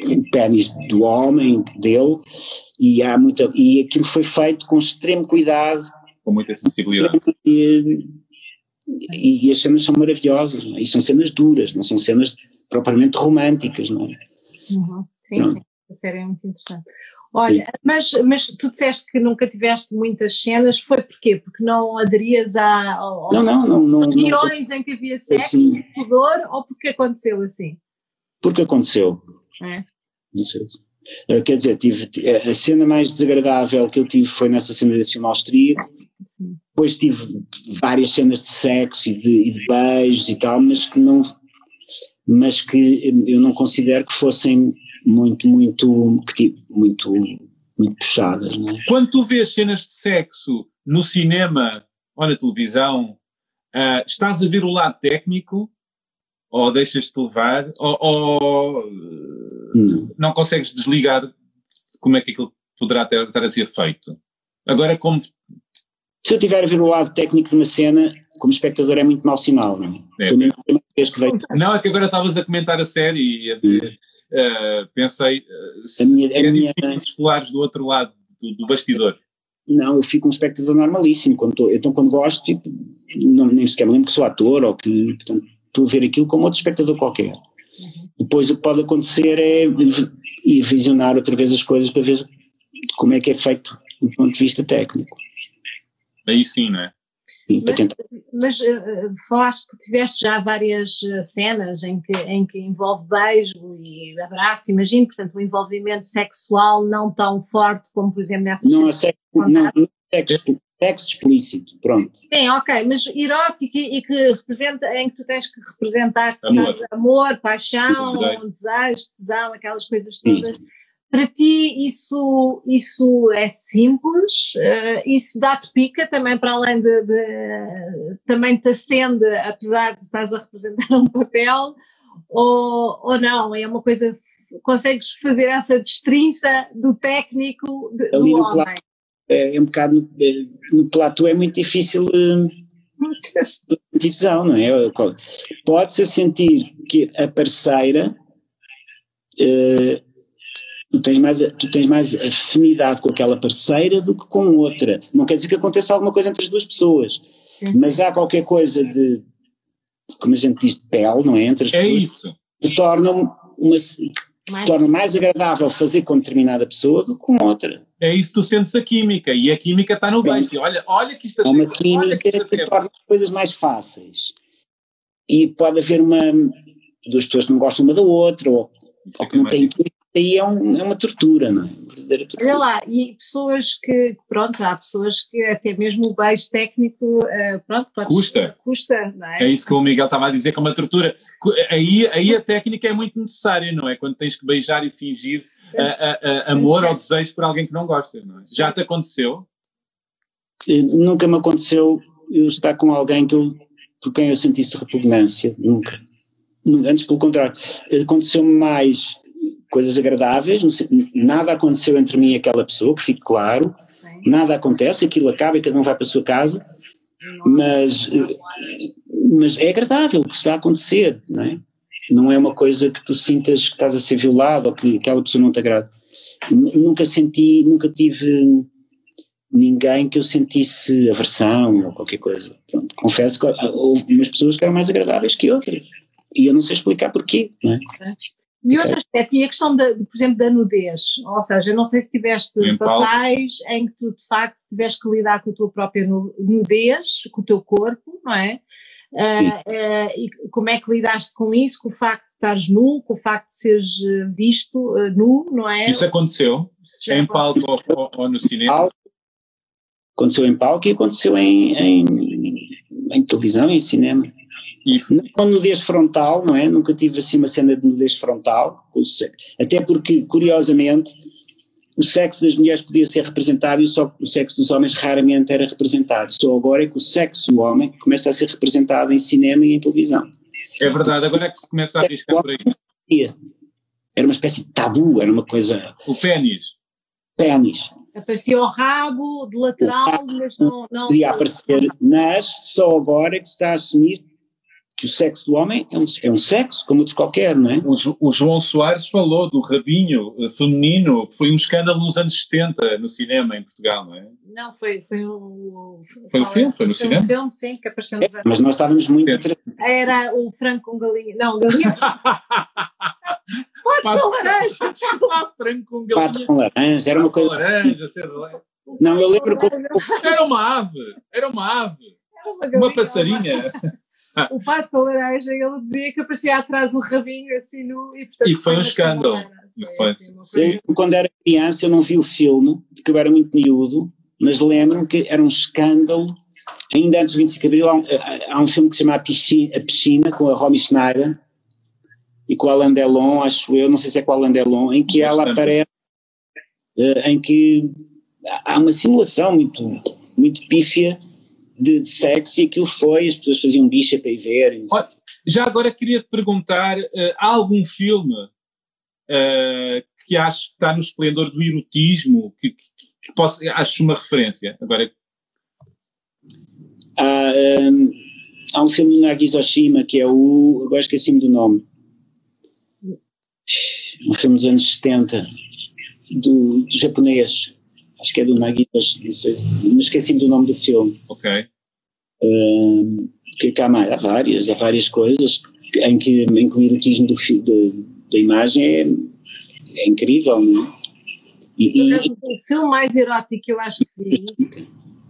S4: o pênis do homem, dele, e, há muita, e aquilo foi feito com extremo cuidado.
S2: Com muita sensibilidade.
S4: E, e, e as cenas são maravilhosas, é? e são cenas duras, não são cenas propriamente românticas, não é?
S3: Uhum, sim, sim, a série é muito interessante. Olha, mas, mas tu disseste que nunca tiveste muitas cenas, foi porquê? Porque não aderias a,
S4: não, não, não, não,
S3: reuniões em que havia sexo, assim, pudor, ou porque aconteceu assim?
S4: Porque aconteceu. É. Não sei. Uh, quer dizer, tive, a cena mais desagradável que eu tive foi nessa cena desse filme austríaco, depois tive várias cenas de sexo e de, e de beijos e tal, mas que não, mas que eu não considero que fossem muito, muito, muito, muito puxadas. Não é?
S2: Quando tu vês cenas de sexo no cinema ou na televisão, uh, estás a ver o lado técnico ou deixas-te levar ou, ou não. não. consegues desligar como é que aquilo poderá ter, estar a ser feito? Agora, como.
S4: Se eu tiver a ver o lado técnico de uma cena, como espectador é muito mau sinal, não é?
S2: é. Não, é que agora estavas a comentar a série e a, hum. Uh, pensei uh, se a minha, a minha... escolares do outro lado do, do, bastidor.
S4: Não, eu fico um espectador normalíssimo. Quando tô, então, quando gosto, tipo, não, nem sequer me lembro que sou ator ou que, portanto, estou a ver aquilo como outro espectador qualquer. Uhum. Depois o que pode acontecer é ir visionar outra vez as coisas para ver como é que é feito do ponto de vista técnico.
S2: Aí sim, não é?
S3: Sim, mas, mas uh, falaste que tiveste já várias uh, cenas em que, em que envolve beijo e abraço, imagino, portanto, um envolvimento sexual não tão forte como, por exemplo, nessas
S4: Não, sexo, não, não sexo, sexo explícito, pronto.
S3: Sim, ok, mas erótico e, e, que representa, em que tu tens que representar amor, amor paixão, desejo. desejo, tesão, aquelas coisas todas. Sim para ti isso, isso é simples, uh, isso dá-te pica também para além de, de, também te acende, apesar de estás a representar um papel, ou, ou não, é uma coisa, consegues fazer essa destrinça do técnico de, do homem. Plato,
S4: é, é, um bocado, no, no plato é muito difícil uh, não é? Pode-se sentir que a parceira uh, tu tens mais, tu tens mais afinidade com aquela parceira do que com outra. Não quer dizer que aconteça alguma coisa entre as duas pessoas, Sim. mas há qualquer coisa de, como a gente diz, de pele, não é? Entre as
S2: é
S4: pessoas,
S2: isso.
S4: que torna uma, que mais. torna mais agradável fazer com determinada pessoa do que com outra.
S2: É isso, tu sentes a química e a química está no beijo. Olha, olha que isto
S4: é uma química que, que torna as coisas mais fáceis. E pode haver uma duas pessoas que não gostam uma da outra ou, ou que não têm aí é, um, é uma tortura, não é? Verdadeira tortura.
S3: Olha lá, e pessoas que, pronto, há pessoas que até mesmo o beijo técnico, uh, pronto, pode,
S2: custa.
S3: Custa, não é?
S2: É isso que o Miguel estava a dizer, que é uma tortura. Aí, aí a técnica é muito necessária, não é? Quando tens que beijar e fingir a, a, a amor ou desejo por alguém que não gosta, não é? Já te aconteceu?
S4: Eh, nunca me aconteceu eu estar com alguém que eu, por quem eu sentisse repugnância, nunca. Antes, pelo contrário, aconteceu-me mais coisas agradáveis, nada aconteceu entre mim e aquela pessoa, que fique claro, nada acontece, aquilo acaba e cada um vai para a sua casa, mas, mas é agradável o que está a acontecer, não é? Não é uma coisa que tu sintas que estás a ser violado ou que aquela pessoa não te agrada. Nunca senti, nunca tive ninguém que eu sentisse aversão ou qualquer coisa. Pronto, confesso que houve umas pessoas que eram mais agradáveis que outras. E eu não sei explicar porquê, não é?
S3: E outro aspecto, e a questão, de, por exemplo, da nudez, ou seja, não sei se tiveste em papéis em que tu de facto tiveste que lidar com a tua própria nudez, com o teu corpo, não é? Uh, uh, e como é que lidaste com isso, com o facto de estares nu, com o facto de seres eh, visto uh, nu, não é?
S2: Isso aconteceu? em palco ou, ou, no cinema?
S4: Aconteceu em palco e aconteceu em, em, em televisão e em cinema. E não nudez frontal, não é? Nunca tive assim uma cena de nudez frontal, até porque, curiosamente, o sexo das mulheres podia ser representado e só o sexo dos homens raramente era representado. Só agora é que o sexo do homem começa a ser representado em cinema e em televisão.
S2: É verdade, agora é que se começa a arriscar por aí.
S4: Era uma espécie de tabu, era uma coisa.
S2: O pênis.
S4: Pênis.
S3: Aparecia o rabo de lateral, mas não. não
S4: podia aparecer, mas só agora é que se está a assumir que o sexo do homem é um, é um sexo como outro qualquer, não é?
S2: O, o, João Soares falou do rabinho eh, feminino, que foi um escândalo nos anos 70 no cinema em Portugal, não é?
S3: Não, foi, foi um...
S2: Foi um filme, foi no foi cinema?
S3: um filme, sim, que apareceu nos
S4: é, Mas nós estávamos muito...
S3: Era o frango com galinha, não, galinha... Pato com laranja,
S2: frango com galinha.
S4: Pato com laranja, era uma coisa...
S2: laranja, assim.
S4: Não, eu lembro que...
S2: Era uma ave, era uma ave. Uma, uma passarinha
S3: o com laranja, ele dizia que aparecia atrás um rabinho assim no.
S2: E, portanto, e foi um escândalo. Foi assim,
S4: Sim, quando era criança eu não vi o filme, porque eu era muito miúdo, mas lembro-me que era um escândalo. Ainda antes de 25 de Abril há um, há um filme que se chama a Piscina, a Piscina, com a Romy Schneider e com a Alain Delon, acho eu, não sei se é com a Alain Delon, em que ela aparece, uh, em que há uma simulação muito, muito pífia de, sexo e aquilo foi, as pessoas faziam bicha para ir ver.
S2: Já agora queria te perguntar, uh, há algum filme uh, que acho que está no esplendor do erotismo, que, que, que posso, acho uma referência? Agora...
S4: Há, um, há um filme do Nagisa Oshima que é o, agora esqueci-me do nome, um filme dos anos 70, do, do japonês, acho que é do mas não sei, me esqueci-me do nome do filme.
S2: Ok.
S4: Uh, que, que há, mais, há várias, há várias coisas em que, em que o erotismo do, de, da imagem é, é incrível, não é?
S3: E, e, o filme mais erótico que eu acho que vi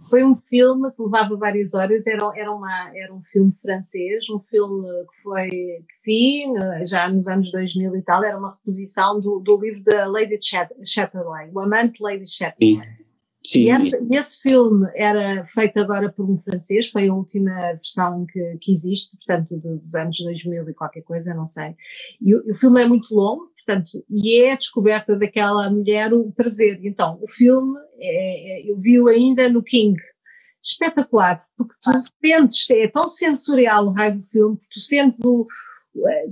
S3: foi um filme que levava várias horas, era, era, uma, era um filme francês, um filme que foi, que vi já nos anos 2000 e tal, era uma reposição do, do livro da Lady Chatterley, o amante Lady Chatterley. Sim, e esse, esse, filme era feito agora por um francês, foi a última versão que, que existe, portanto, dos anos 2000 e qualquer coisa, não sei. E o, o filme é muito longo, portanto, e é a descoberta daquela mulher o prazer. Então, o filme, é, é, eu vi-o ainda no King. Espetacular, porque tu sentes, é tão sensorial o raio do filme, porque tu sentes o,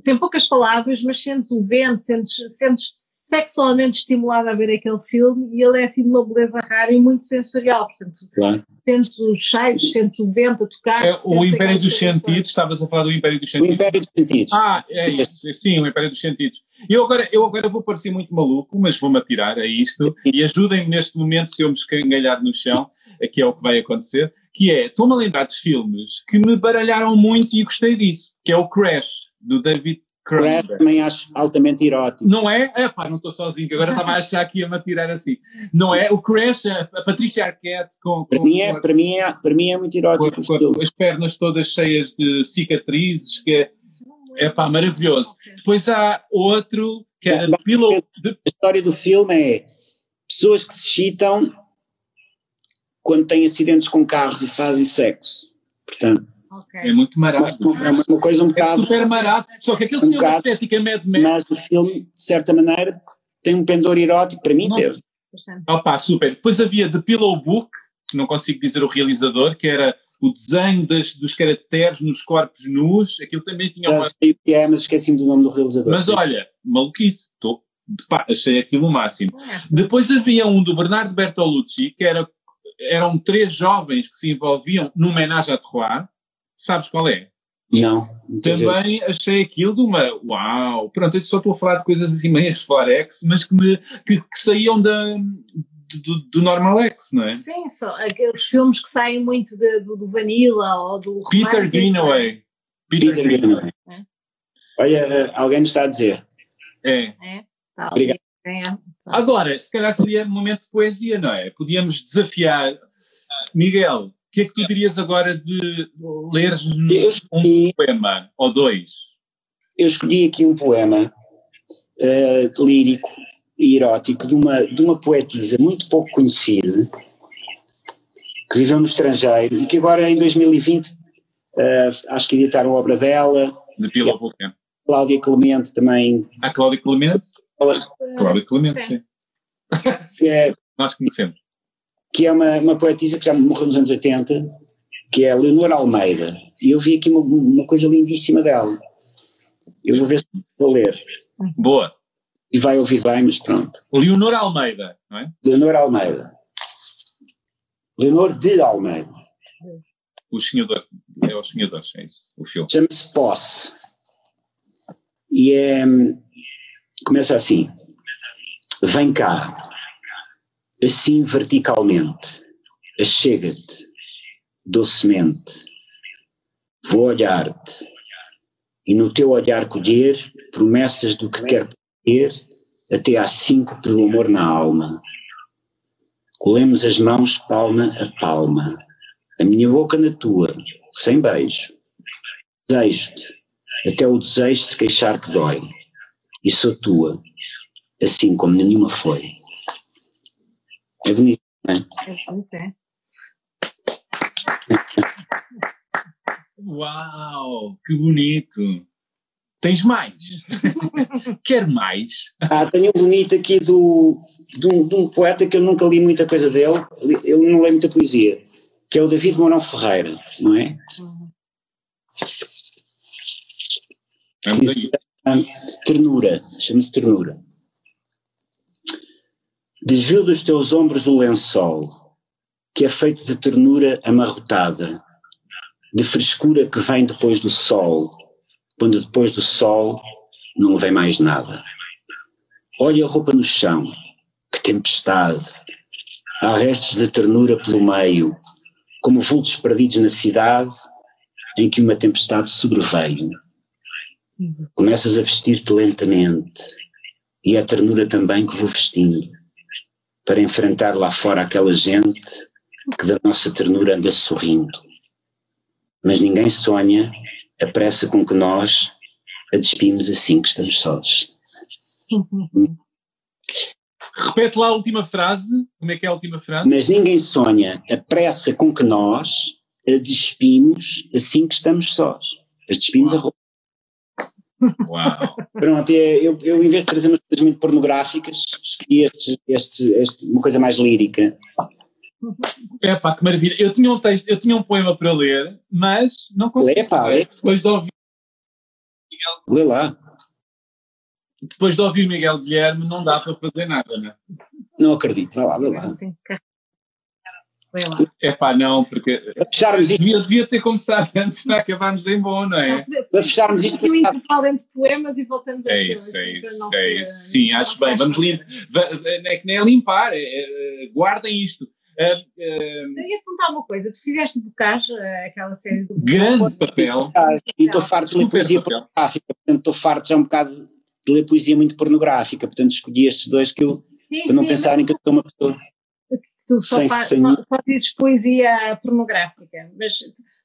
S3: tem poucas palavras, mas sentes o vento, sentes, sentes sexualmente estimulado a ver aquele filme e ele é assim de uma beleza rara e muito sensorial, portanto, claro. sentes os cheiros, sentes o vento a tocar.
S2: É, o Império dos Sentidos, estavas a falar do Império dos Sentidos.
S4: O Império dos Sentidos.
S2: Ah, é isso, sim, o Império dos Sentidos. Eu agora, eu agora vou parecer muito maluco, mas vou-me atirar a isto e ajudem-me neste momento se eu me escangalhar no chão, que é o que vai acontecer, que é, estou-me a lembrar de filmes que me baralharam muito e gostei disso, que é o Crash, do David
S4: Crash também acho altamente erótico.
S2: Não é? É pá, não estou sozinho, agora estava a achar que ia-me atirar assim. Não é? O Crash, a, Patrícia Arquette com, com.
S4: para, mim é, para, mim é, para mim é muito erótico.
S2: Com, as pernas todas cheias de cicatrizes, que é, é pá, maravilhoso. Depois há outro que era de Pillow.
S4: A história do filme é pessoas que se excitam quando têm acidentes com carros e fazem sexo. Portanto,
S2: Okay. É muito barato.
S4: É uma coisa um bocado.
S2: É super barato. Só que aquilo um tem uma estética Mad Max.
S4: Mas o filme, de certa maneira, tem um pendor erótico. Para mim, não. teve.
S2: Opa, super. Depois havia The Pillow Book, que não consigo dizer o realizador, que era o desenho das, dos caracteres nos corpos nus. Aquilo também tinha
S4: uma. sei o que é, mas esqueci-me do nome do realizador.
S2: Mas olha, maluquice. Tô, pá, achei aquilo o máximo. É. Depois havia um do Bernardo Bertolucci, que era, eram três jovens que se envolviam num menage à trois Sabes qual é?
S4: Não.
S2: Também ver. achei aquilo de uma. Uau! Pronto, eu só estou a falar de coisas assim meias Forex, mas que, me, que, que saíam da, do, do Normalex, não é?
S3: Sim, só aqueles filmes que saem muito de, do, do Vanilla ou do.
S2: Peter Greenaway.
S4: Peter, Peter Greenaway. É. Olha, eh, alguém nos está a dizer.
S2: É.
S3: É. Tá, Obrigado. É.
S2: Agora, se calhar seria momento de poesia, não é? Podíamos desafiar. Miguel, que é que tu dirias agora de leres um poema ou dois?
S4: Eu escolhi aqui um poema uh, lírico e erótico de uma, de uma poetisa muito pouco conhecida que viveu no estrangeiro e que agora em 2020 uh, eh, acho que editaram a obra dela.
S2: De Pila Vulcano.
S4: Cláudia Clemente também.
S2: A Cláudia Clemente? Cláudia Clemente, sim. sim. É, Nós conhecemos
S4: que é uma, uma poetisa que já morreu nos anos 80, que é Leonor Almeida. E eu vi aqui uma, uma coisa lindíssima dela. Eu vou ver se vou ler.
S2: Boa.
S4: E vai ouvir bem, mas pronto.
S2: Leonor Almeida, não é?
S4: Leonor Almeida. Leonor de Almeida.
S2: O Senhor, é o Senhor, é isso, o filme.
S4: Chama-se Posse. E é. Começa assim. Vem cá assim verticalmente, achega-te, docemente. Vou olhar-te e no teu olhar colher promessas do que quer ter até às cinco pelo amor na alma. Colemos as mãos palma a palma, a minha boca na tua, sem beijo. Desejo-te, até o desejo se queixar que dói, e sou tua, assim como nenhuma foi. É bonito, não é? É bonito, é.
S2: Uau, que bonito! Tens mais? Quer mais?
S4: Ah, tenho um bonito aqui do, de, um, de um poeta que eu nunca li muita coisa dele, eu não leio muita poesia, que é o David Mourão Ferreira, não é? Diz, ternura, chama-se Ternura. Desvio dos teus ombros o lençol, que é feito de ternura amarrotada, de frescura que vem depois do sol, quando depois do sol não vem mais nada. Olha a roupa no chão, que tempestade. Há restos de ternura pelo meio, como vultos perdidos na cidade em que uma tempestade sobreveio. Começas a vestir-te lentamente, e é a ternura também que vou vestindo, para enfrentar lá fora aquela gente que da nossa ternura anda sorrindo. Mas ninguém sonha a pressa com que nós a despimos assim que estamos sós.
S2: Repete lá a última frase. Como é que é a última frase?
S4: Mas ninguém sonha a pressa com que nós a despimos assim que estamos sós. As despimos a roupa.
S2: Uau!
S4: Pronto, é, eu, eu em vez de trazer umas coisas muito pornográficas, escolhi este, este, este, uma coisa mais lírica.
S2: É pá, que maravilha. Eu tinha um texto, eu tinha um poema para ler, mas não consegui.
S4: Lê, pá, lê.
S2: Depois de ouvir,
S4: Lê lá.
S2: depois de ouvir Miguel Guilherme, não dá para fazer nada, né?
S4: Não acredito, vai lá, lê lá.
S3: Vai lá.
S2: É pá, não, porque
S4: Para fecharmos isto,
S2: devia, devia ter começado antes para acabarmos em bom, não é?
S4: para fecharmos isto,
S3: Aqui o intervalo entre poemas e voltamos
S2: É
S3: àquilo,
S2: isso, é
S3: assim, para
S2: isso, é isso. Sim, acho bem. Vamos va- É que nem é limpar, é, é, guardem isto. Ah, ah,
S3: Eu ia te contar uma coisa, tu fizeste Bocage, eh, aquela série do
S2: grande papel.
S4: E estou farto de ler poesia
S2: papel.
S4: pornográfica, portanto estou farto já um bocado de ler poesia muito pornográfica, portanto escolhi estes dois que eu,
S3: Sim,
S4: para não
S3: sim,
S4: pensarem que eu sou uma pessoa.
S3: Tu só,
S4: Sem-
S3: fa-
S4: sem-
S3: só, só dizes poesia pornográfica,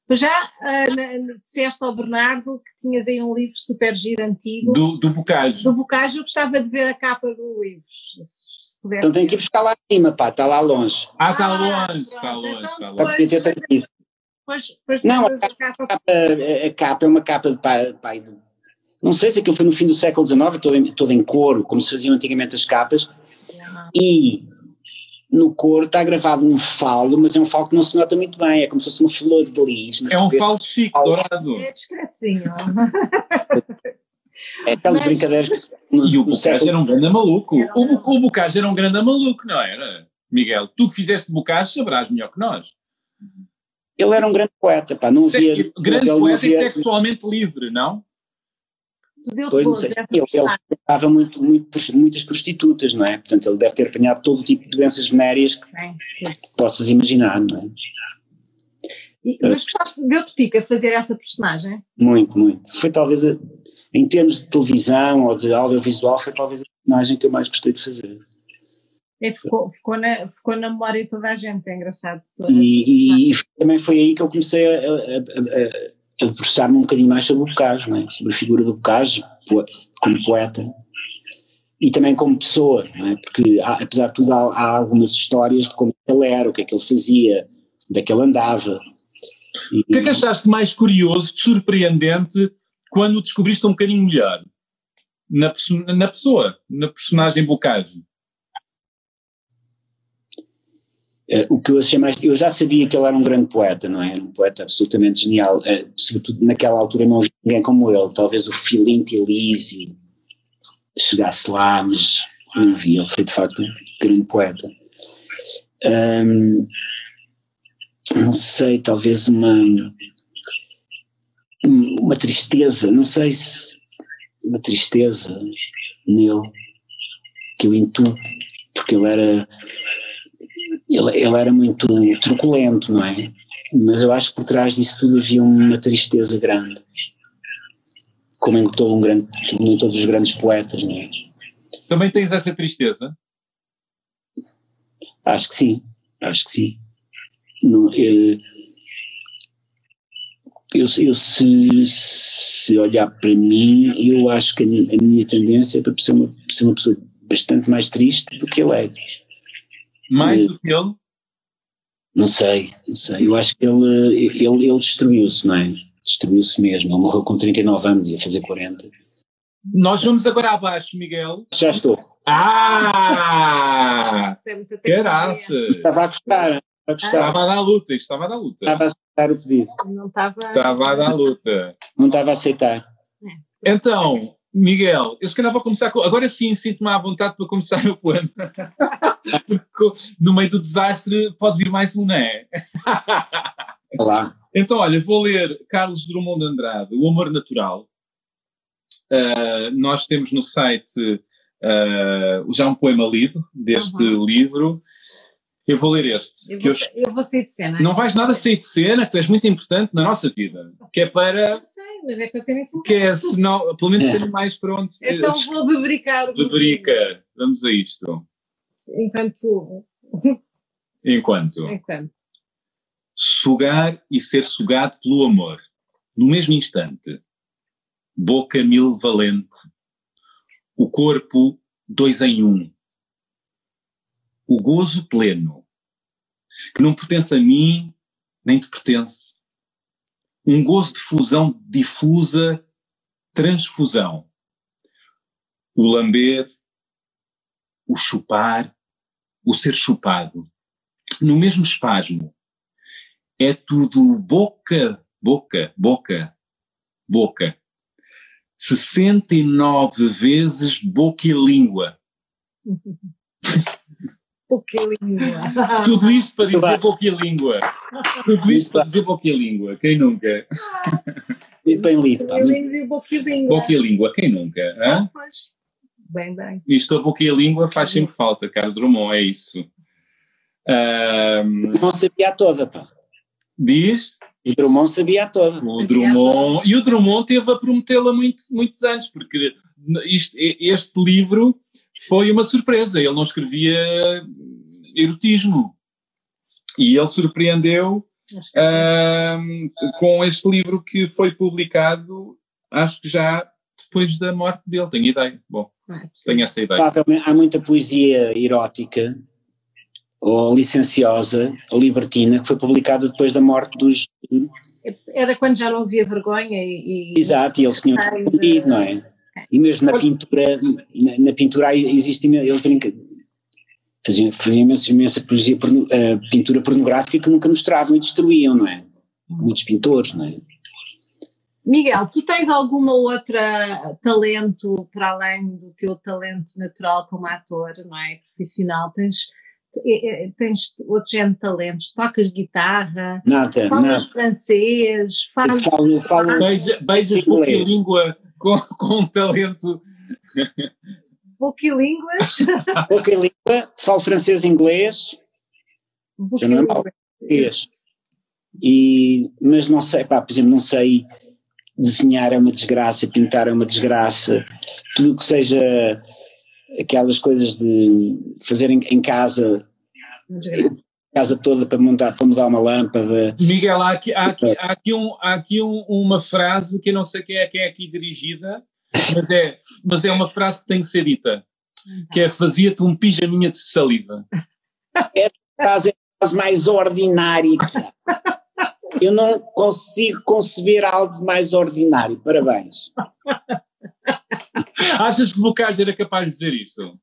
S3: mas já ah, na- na- disseste ao Bernardo que tinhas aí um livro super giro antigo do,
S2: Do, do Bocage.
S3: Bocage, eu gostava de ver a capa do livro, se.
S4: Então tenho que ir buscar lá acima, pá, está lá longe.
S2: Ah, está
S3: Ah,
S2: longe, está longe,
S3: então
S2: está longe.
S3: depois-
S4: trazido.
S3: Depois, depois
S4: Não,
S3: a capa.
S4: A capa, a capa é uma capa de pai, pai do- Não sei se aquilo foi no fim do século XIX, toda em, toda em couro, como se faziam antigamente as capas, e no couro está gravado um falo, mas é um falo que não se nota muito bem, é como se fosse uma flor de lis.
S2: É um falo chique, dourado.
S3: É discretinho.
S4: É aquelas
S3: Mas-
S4: brincadeiras que no,
S2: E o Bocage era um grande maluco. O, o Bocage era um grande maluco, não era? Miguel, tu que fizeste Bocage saberás melhor que nós.
S4: Ele era um grande poeta, pá, não havia.
S2: Se- grande
S4: ele não
S2: poeta e
S4: havia-
S2: sexualmente livre, não?
S4: Pois não sei, se ele, ele frequentava muito, muito, muitas prostitutas, não é? Portanto, ele deve ter apanhado todo o tipo de doenças venéreas que
S3: sim.
S4: possas imaginar, não é?
S3: E- Mas gostaste, deu-te pica fazer essa personagem?
S4: Muito, muito. Foi talvez, a- em termos de televisão ou de audiovisual, foi talvez a personagem que eu mais gostei de fazer.
S3: É ficou, ficou, na, ficou na memória de toda a gente, é engraçado.
S4: E, e- e também foi aí que eu comecei a, a, a- a debruçar-me um bocadinho mais sobre o Bocage, é? sobre a figura do Bocage como poeta e também como pessoa, é? porque há- apesar de tudo há, há algumas histórias de como ele era, o que é que ele fazia, onde é que ele andava. E-
S2: O que é que achaste mais curioso, de surpreendente, quando o descobriste um bocadinho melhor? Na, na pessoa, na personagem Bocage.
S4: Eh, o que eu achei mais. Eu já sabia que ele era um grande poeta, não é? Era um poeta absolutamente genial. Eh, sobretudo naquela altura não havia ninguém como ele. Talvez o Filinto Elise chegasse lá, mas não vi. Ele foi de facto um grande poeta. Não sei, talvez uma. Uma tristeza, não sei se. Uma tristeza nele que eu intuo, porque ele era ele, ele era muito truculento, não é? Mas eu acho que por trás disso tudo havia uma tristeza grande. Como em, todo um grande, em todos os grandes poetas, não é?
S2: Também tens essa tristeza?
S4: Acho que sim, acho que sim. Não, eu, eu, eu se, se olhar para mim, eu acho que a, mi- a minha tendência é para ser uma, ser uma pessoa bastante mais triste do que ele é.
S2: Mais
S4: Eh,
S2: do que ele?
S4: Não sei, não sei. Eu acho que ele, ele, ele destruiu-se, não é? Destruiu-se mesmo. Ele morreu com 39 anos, ia fazer 40.
S2: Nós vamos agora abaixo, Miguel.
S4: Já estou.
S2: Ah!
S3: Isto é.
S2: Caraças!
S4: Estava a gostar, estava a gostar.
S2: Estava a dar luta, isto estava a dar luta.
S4: Estava a aceitar o pedido.
S3: Não estava.
S2: Estava a dar luta.
S4: Não estava a aceitar.
S2: Então, Miguel, eu se calhar vou começar com. Agora sim, sinto-me à vontade para começar o poema. Porque no meio do desastre pode vir mais um, não é?
S4: Olá.
S2: Então, olha, vou ler Carlos Drummond de Andrade, O Amor Natural. Uh, nós temos no site uh, já um poema lido deste
S3: Uhum.
S2: livro. Eu vou ler este.
S3: Eu
S2: que
S3: vou,
S2: eu-
S3: eu vou sair de cena.
S2: Não vais nada sair de cena, que tu és muito importante na nossa vida. Que é para.
S3: Não sei, mas é para terem
S2: Que é, se não, pelo menos ter mais pronto.
S3: Então vou bebricar. o
S2: Rubrica. Vamos a isto.
S3: Enquanto.
S2: Enquanto.
S3: Enquanto.
S2: Sugar e ser sugado pelo amor. No mesmo instante. Boca mil valente. O corpo dois em um. O gozo pleno. Que não pertence a mim, nem te pertence. Um gozo de fusão difusa, transfusão. O lamber, o chupar, o ser chupado. No mesmo espasmo. É tudo boca, boca, boca, boca. 69 vezes boca e língua.
S3: Porque língua.
S2: Tudo isto para dizer e língua. Tudo isto para dizer e língua. Quem nunca?
S4: Muito bem lido, pá. muito-
S3: Língua e e língua.
S2: Quem nunca?
S3: Ah, pois. Bem, bem.
S2: Isto a boca e a língua faz sempre falta, Carlos Drummond, é isso. Ahm,
S4: Não sabia a toda, pá.
S2: diz
S4: O Drummond sabia a toda.
S2: o Drummond, e o Drummond teve a prometê-la muito, muitos anos, porque isto- este livro foi uma surpresa, ele não escrevia erotismo. E ele surpreendeu ahm, com este livro que foi publicado, acho que já depois da morte dele, tenho ideia. Bom,
S3: não é
S2: tenho essa ideia.
S4: Há muita poesia erótica ou licenciosa ou libertina que foi publicada depois da morte dos.
S3: Era quando já não havia vergonha e.
S4: Exato, e eles tinham
S3: Ai,
S4: escondido, não é? E mesmo na pintura, na, na pintura existe eles brincam, faziam, faziam imensa, imensa poesia, porno- eh, pintura pornográfica que nunca mostravam e destruíam, não é? Muitos pintores, não é?
S3: Miguel, tu tens alguma outra talento para além do teu talento natural como ator, não é? Profissional? Tens, eh, eh, tens outro género de talentos? Tocas guitarra?
S4: Nada,
S3: Falas
S4: nada.
S3: francês? Fazes.
S4: falo, falo
S2: Beija, beijas e língua com, com um talento.
S3: Boquilínguas?
S4: pouca língua, falo francês e inglês, Já não é mau. português. E, mas não sei, pá, por exemplo, não sei desenhar é uma desgraça, pintar é uma desgraça, tudo o que seja aquelas coisas de fazer em, em casa, casa toda para mudar, para mudar uma lâmpada.
S2: Miguel, há aqui, há aqui, há aqui, um, há aqui um- uma frase que eu não sei quem é, quem é aqui dirigida, mas é, mas é uma frase que tem que ser dita, que é fazia-te um pijaminha de saliva.
S4: A frase é a frase mais ordinária que. Eu não consigo conceber algo mais ordinário. Parabéns.
S2: Achas que Bocage era capaz de dizer isto?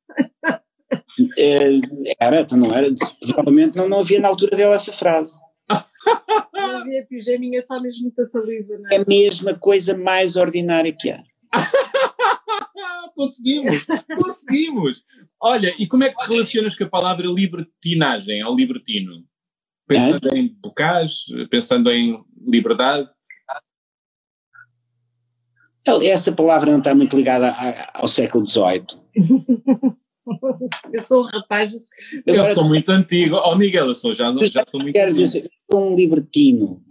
S4: Eh, Era, então não era. Provavelmente não, não havia na altura dele essa frase.
S3: Não havia pijaminha, só mesmo muita saliva, não
S4: É
S3: é?
S4: a mesma coisa mais ordinária que há.
S2: Conseguimos, conseguimos. Olha, e como é que te relacionas com a palavra libertinagem ou libertino? Pensando em Bocage, pensando em liberdade?
S4: Essa palavra não está muito ligada ao século XVIII.
S3: Eu sou um rapaz.
S2: Eu
S4: Agora,
S2: sou muito antigo. Oh, Miguel, eu sou, já, já sou muito
S4: quero
S2: antigo.
S4: dizer, eu sou um libertino.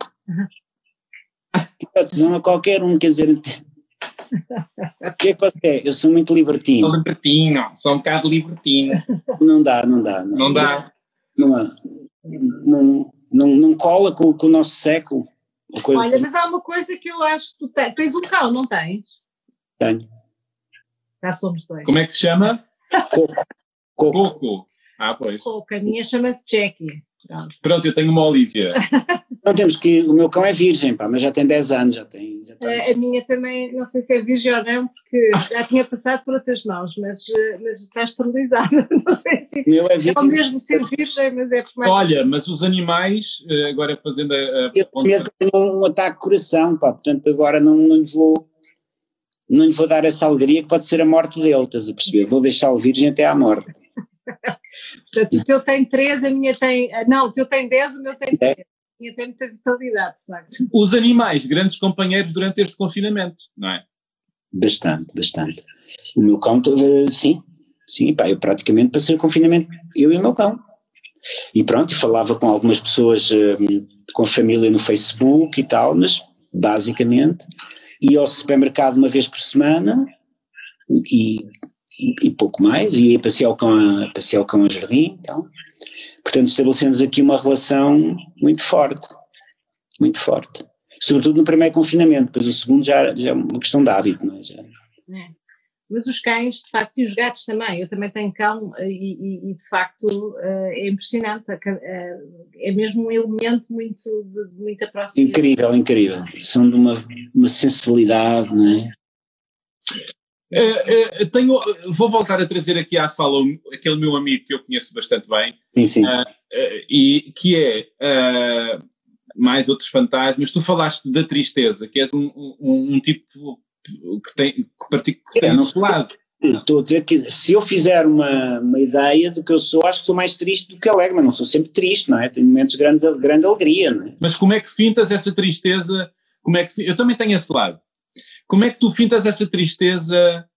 S4: Tipo, tesão a qualquer um, quer dizer. O que é que você é? Eu sou muito
S2: Sou
S4: libertino.
S2: libertino, sou um bocado libertino.
S4: Não dá, não dá.
S2: Não dá.
S4: Não, há. não, não, não cola com, com o nosso século.
S3: Olha, mas há uma coisa que eu acho que tu tens. Tens um cão, não tens?
S4: tenho.
S3: Já somos dois.
S2: Como é que se chama?
S4: Coco. Coco.
S2: Coco. Ah, pois.
S3: Pouco, a minha chama-se Jackie. Pronto.
S2: Pronto, eu tenho uma Olivia.
S4: Não temos que. O meu cão é virgem, pá, mas já tem 10 anos, já tem. Já está
S3: Eh, A minha também, não sei se é virgem ou não, porque já tinha passado por outras mãos, mas, eh, mas está esterilizada. Não sei se isso
S4: meu é
S3: é o
S4: virgem.
S3: mesmo ser virgem, mas é por mais.
S2: Olha, mas os animais, eh, agora fazendo a. a
S4: Eu tenho medo um ataque de coração, pá, portanto agora não, não lhe vou. Não lhe vou dar essa alegria que pode ser a morte dele, estás a perceber? Vou deixá-lo virgem até à morte.
S3: Portanto, o teu tem 3, a minha tem. Não, o teu tem 10, o meu tem
S4: É.
S3: 3. A minha tem muita vitalidade, de facto.
S2: Os animais, grandes companheiros durante este confinamento, não é?
S4: Bastante, bastante. O meu cão, sim, sim, pá, eu praticamente passei o confinamento, eu e o meu cão. E pronto, falava com algumas pessoas um, com família no Facebook e tal, mas basicamente ia ao supermercado uma vez por semana e, e, pouco mais, e ia passear o cão a, passear o cão a jardim, então. Portanto, estabelecemos aqui uma relação muito forte, muito forte. Sobretudo no primeiro confinamento, depois o segundo já, já é uma questão de hábito, não é? Já.
S3: É. Mas os cães, de facto, e os gatos também. Eu também tenho cão e, e, e de facto é impressionante. É mesmo um elemento muito de, muita proximidade.
S4: Incrível, incrível. São de uma, uma sensibilidade, não é?
S2: É, é, tenho, vou voltar a trazer aqui à fala aquele meu amigo que eu conheço bastante bem,
S4: sim, sim.
S2: Uh, uh, e que é uh, mais outros fantasmas. Tu falaste da tristeza, que és um, um, um tipo que tem que, que tem no seu lado.
S4: Estou a dizer que se eu fizer uma, uma ideia do que eu sou, acho que sou mais triste do que alegre, mas não sou sempre triste, não é? Tenho momentos de grande, grande alegria, não é?
S2: Mas como é que fintas essa tristeza? Como é que eu também tenho esse lado. Como é que tu fintas essa tristeza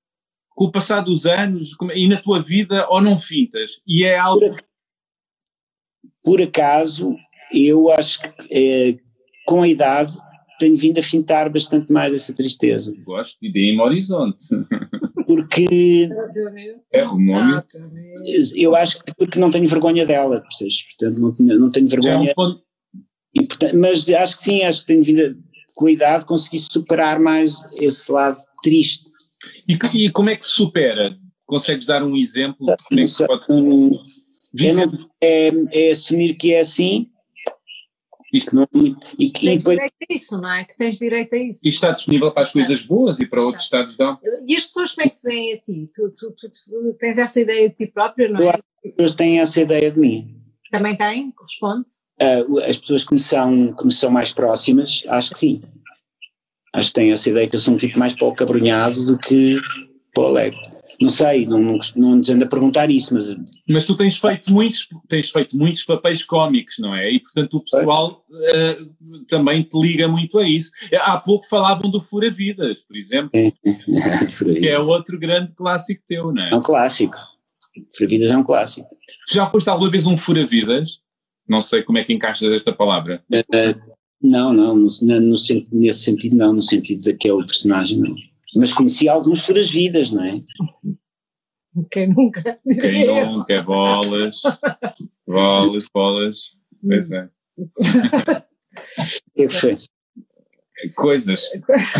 S2: com o passar dos anos e na tua vida ou não fintas? E é algo.
S4: Por, por acaso, eu acho que é, com a idade tenho vindo a fintar bastante mais essa tristeza.
S2: Gosto de ideia em horizonte.
S4: Porque.
S2: É o nome.
S4: Eu acho que porque não tenho vergonha dela, percebes? Portanto, não, não tenho vergonha. É um e, portanto, mas acho que sim, acho que tenho vindo a, com a idade conseguir superar mais esse lado triste.
S2: E, e como é que se supera? Consegues dar um exemplo? Como é que pode...
S4: não, é, é assumir que é assim
S3: isto não, e, e, tens depois, direito a isso, não é? Que tens direito a isso.
S2: E está disponível para as coisas boas e para outros estados não.
S3: E as pessoas como é que te veem a ti? Tu, tu, tu, tu, tens essa ideia de ti próprio, não é? As
S4: pessoas têm essa ideia de mim.
S3: Também têm? Corresponde?
S4: Uh, as pessoas que me, são, que me são mais próximas, acho que sim. Acho que têm essa ideia que eu sou um tipo mais para o cabrunhado do que para o alegre. Não sei, não, não, não nos anda a perguntar isso, mas.
S2: Mas tu tens feito muitos, tens feito muitos papéis cómicos, não é? E portanto o pessoal uh, também te liga muito a isso. Há pouco falavam do Fura-Vidas, por exemplo, que é outro grande clássico teu, não é?
S4: É um clássico. Fura-Vidas é um clássico.
S2: Já foste alguma vez um Fura-Vidas? Não sei como é que encaixas esta palavra.
S4: Uh, não, não, no, no, nesse sentido não, no sentido daquele personagem não. Mas conheci alguns furas-vidas, não é?
S3: Quem nunca?
S2: Quem nunca? Bolas, bolas, bolas. Pois é.
S4: O que foi?
S2: Coisas.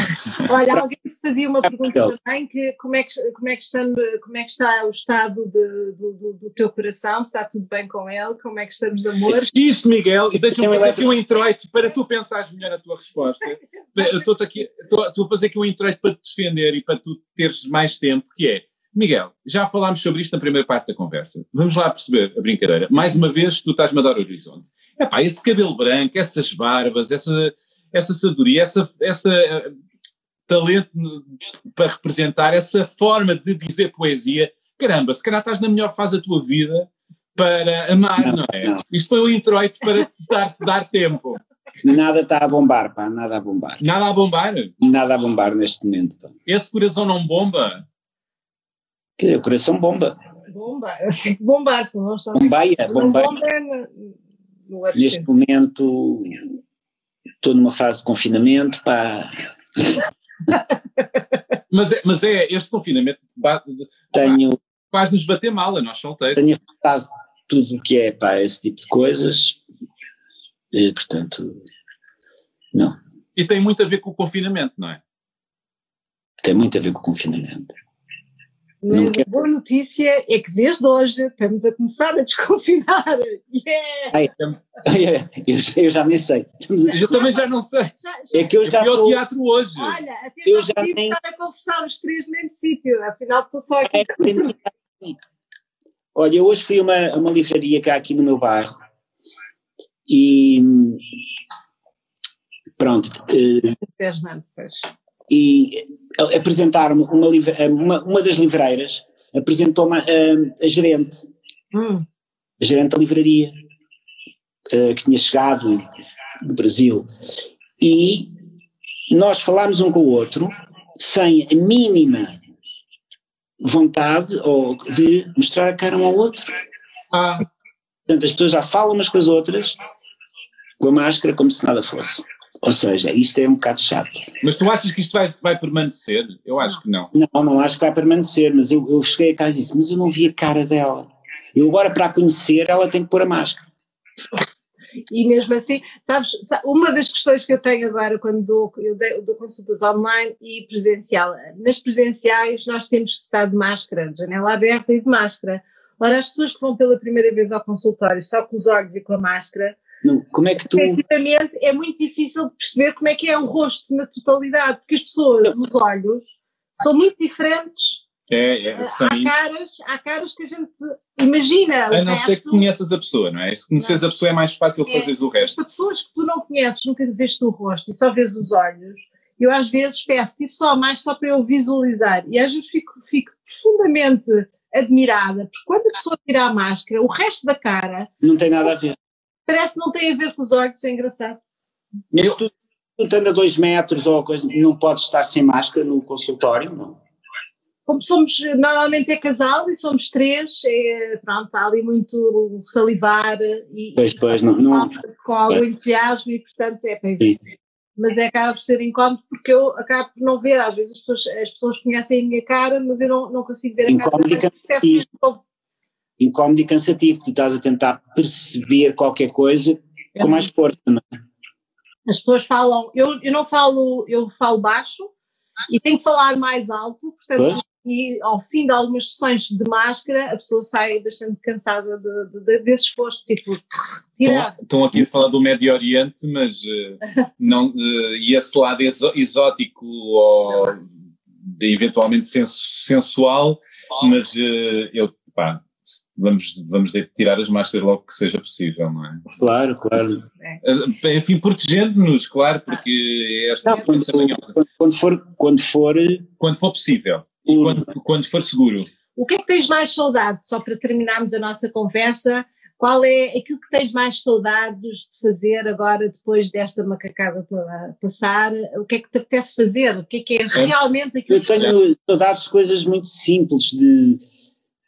S3: Olha, alguém fazia uma pergunta também, que como é que, como é que, está, como é que está o estado de, do, do, teu coração, se está tudo bem com ele, como é que estamos de amor?
S2: Isso, Miguel, e deixa-me fazer aqui um introito para tu pensares melhor a tua resposta. Estou aqui, estou, estou a fazer aqui um introito para te defender e para tu teres mais tempo, que é, Miguel, já falámos sobre isto na primeira parte da conversa. Vamos lá perceber a brincadeira. Mais uma vez, tu estás-me a dar o horizonte. Epá, esse cabelo branco, essas barbas, essa, essa sabedoria, essa, essa uh, talento para representar, essa forma de dizer poesia. Caramba, se calhar estás na melhor fase da tua vida para amar, não, não é? Não. Isto foi o introito para te dar, dar tempo.
S4: Nada está a bombar, pá, nada a bombar.
S2: Nada a bombar?
S4: Nada a bombar neste momento. Pá.
S2: Esse coração não bomba?
S4: Quer dizer, o coração bomba.
S3: Bomba, que bombar, senão não está.
S4: Bombeia, bombeia. Bomba no, no neste momento estou numa fase de confinamento, pá.
S2: mas, é, mas é este confinamento
S4: tenho,
S2: faz-nos bater mal a nós solteiros.
S4: Tenho afetado tudo o que é pá, esse tipo de coisas, e, portanto, não.
S2: E tem muito a ver com o confinamento, não é?
S4: Tem muito a ver com o confinamento.
S3: Mas a boa notícia é que desde hoje estamos a começar a desconfinar. Yeah! Ai,
S4: eu, eu, já nem sei.
S2: A... Eu também já não sei. Já, já,
S4: é que eu já
S2: estou... ao teatro hoje.
S3: Olha, até eu já, já nem... estar a conversar os três no mesmo sítio. Afinal, estou só aqui. É,
S4: Olha, eu hoje fui a uma, uma livraria cá aqui no meu bairro e pronto. Uh, e apresentaram-me uma, uma, uma, das livreiras, apresentou-me a, a, gerente, hum. a gerente da livraria, uh, que tinha chegado do Brasil. E nós falámos um com o outro sem a mínima vontade ou de mostrar a cara um ao outro.
S2: Ah,
S4: Portanto, as pessoas já falam umas com as outras com a máscara como se nada fosse. Ou seja, isto é um bocado chato.
S2: Mas tu achas que isto vai, vai permanecer? Eu acho que não.
S4: Não, não acho que vai permanecer, mas eu, eu cheguei a casa e disse, mas eu não vi a cara dela. Eu agora, para a conhecer, ela tem que pôr a máscara.
S3: E mesmo assim, sabes, uma das questões que eu tenho agora quando dou, eu dou consultas online e presencial, nas presenciais nós temos que estar de máscara, de janela aberta e de máscara. Ora, as pessoas que vão pela primeira vez ao consultório só com os olhos e com a máscara,
S4: não, como é que tu.
S3: Efetivamente, é muito difícil de perceber como é que é o rosto na totalidade, porque as pessoas, os olhos, são muito diferentes.
S2: É, é,
S3: há, caras, há caras que a gente imagina.
S2: A não resto, ser que conheças a pessoa, não é? Se conheces a pessoa é mais fácil é, fazeres o resto.
S3: Para pessoas que tu não conheces, nunca vês o rosto e só vês os olhos, eu às vezes peço ir só mais só para eu visualizar. E às vezes fico, fico profundamente admirada, porque quando a pessoa tira a máscara, o resto da cara.
S4: Não tem nada a ver.
S3: Parece que não tem a ver com os olhos, é engraçado.
S4: Mesmo tu, estando a dois metros ou coisa, não pode estar sem máscara no consultório, não?
S3: Como somos, normalmente é casal e somos três, é, pronto, há ali muito salivar e,
S4: pois, pois, não, não,
S3: com algum entusiasmo e portanto é para ver. Mas é acaba por ser incómodo porque eu acabo por não ver, às vezes as pessoas, as pessoas conhecem a minha cara, mas eu não, não consigo ver a
S4: incómodo
S3: cara.
S4: Incómodo incómodo e cansativo, tu estás a tentar perceber qualquer coisa com mais força, não é?
S3: As pessoas falam, eu, eu não falo, eu falo baixo e tenho que falar mais alto, portanto, e ao fim de algumas sessões de máscara, a pessoa sai bastante cansada de, de, de, desse esforço, tipo.
S2: Estão aqui a falar do Médio Oriente, mas uh, não, uh, e esse lado exótico ou eventualmente sensual, mas uh, eu, pá, vamos, vamos tirar as máscaras logo que seja possível, não é?
S4: Claro, claro.
S2: É. Enfim, protegendo-nos, claro, porque esta
S4: não, quando, quando, quando, for quando for
S2: quando for possível e quando, quando for seguro.
S3: O que é que tens mais saudade, só para terminarmos a nossa conversa? Qual é aquilo que tens mais saudades de fazer agora, depois desta macacada toda passar? O que é que te apetece fazer? O que é que é realmente aquilo
S4: Eu tenho saudades de coisas muito simples, de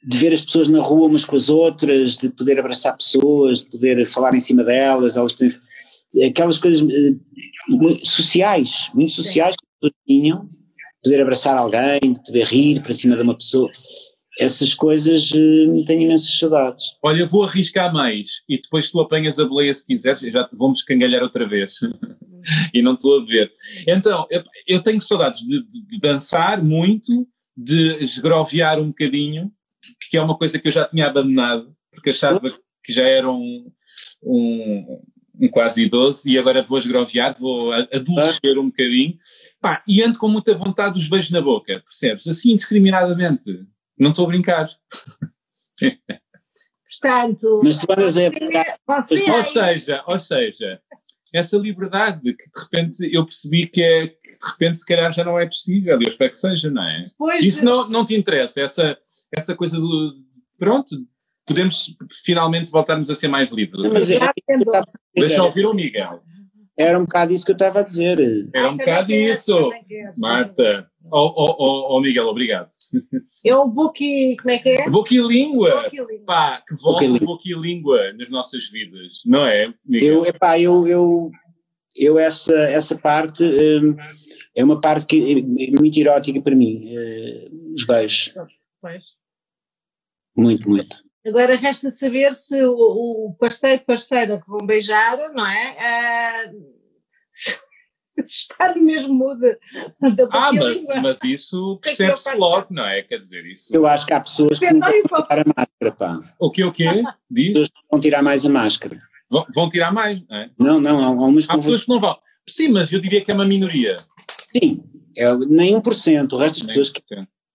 S4: de ver as pessoas na rua umas com as outras, de poder abraçar pessoas, de poder falar em cima delas, elas têm, aquelas coisas uh, sociais, muito sociais que as pessoas tinham, poder abraçar alguém, de poder rir para cima de uma pessoa. Essas coisas uh, tenho imensas saudades.
S2: Olha, vou arriscar mais e depois tu apanhas a boleia se quiseres, já vamos escangalhar outra vez. e não estou a ver. Então, eu, eu tenho saudades de, de, de dançar muito, de esgroviar um bocadinho, que é uma coisa que eu já tinha abandonado, porque achava que já era um, um, um quase idoso e agora vou esgroviar, vou adolescer um bocadinho. Pá, e ando com muita vontade dos beijos na boca, percebes? Assim, indiscriminadamente. Não estou a brincar.
S3: Portanto,
S4: mas tu andas a...
S2: Você, ou seja, ou seja, essa liberdade que de repente eu percebi que é que de repente se calhar já não é possível, eu espero que seja, não é? Depois Isso de... não, não te interessa, essa, essa coisa do pronto, podemos finalmente voltarmos a ser mais livres. Mas é, Deixa ouvir o Miguel.
S4: Era um bocado isso que eu estava a dizer.
S2: Era um bocado isso, Marta. Oh, oh, oh, oh, Miguel, obrigado.
S3: É o Boqui, como é que é?
S2: Boquilíngua. Boquilíngua. Pá, que volta o Boquilíngua nas nossas vidas, não é,
S4: Miguel? Eu, epá, eu, eu, eu essa, essa parte hum, é uma parte que é muito erótica para mim, uh, os beijos. Pois. Muito, muito.
S3: Agora resta saber se o, parceiro, parceira que vão beijar, não é? Uh, se está no mesmo mood da
S2: Ah, mas, mas isso percebe-se logo, não é? Quer dizer, isso.
S4: Eu acho que há pessoas que não vão tirar a máscara, pá.
S2: O que, o quê? Diz?
S4: Pessoas que vão tirar mais a máscara.
S2: Vão, vão tirar mais, não é?
S4: Não, não, há, umas
S2: há pessoas que não vão. Sim, mas eu diria que é uma minoria.
S4: Sim, é, nem 1%. O resto das pessoas que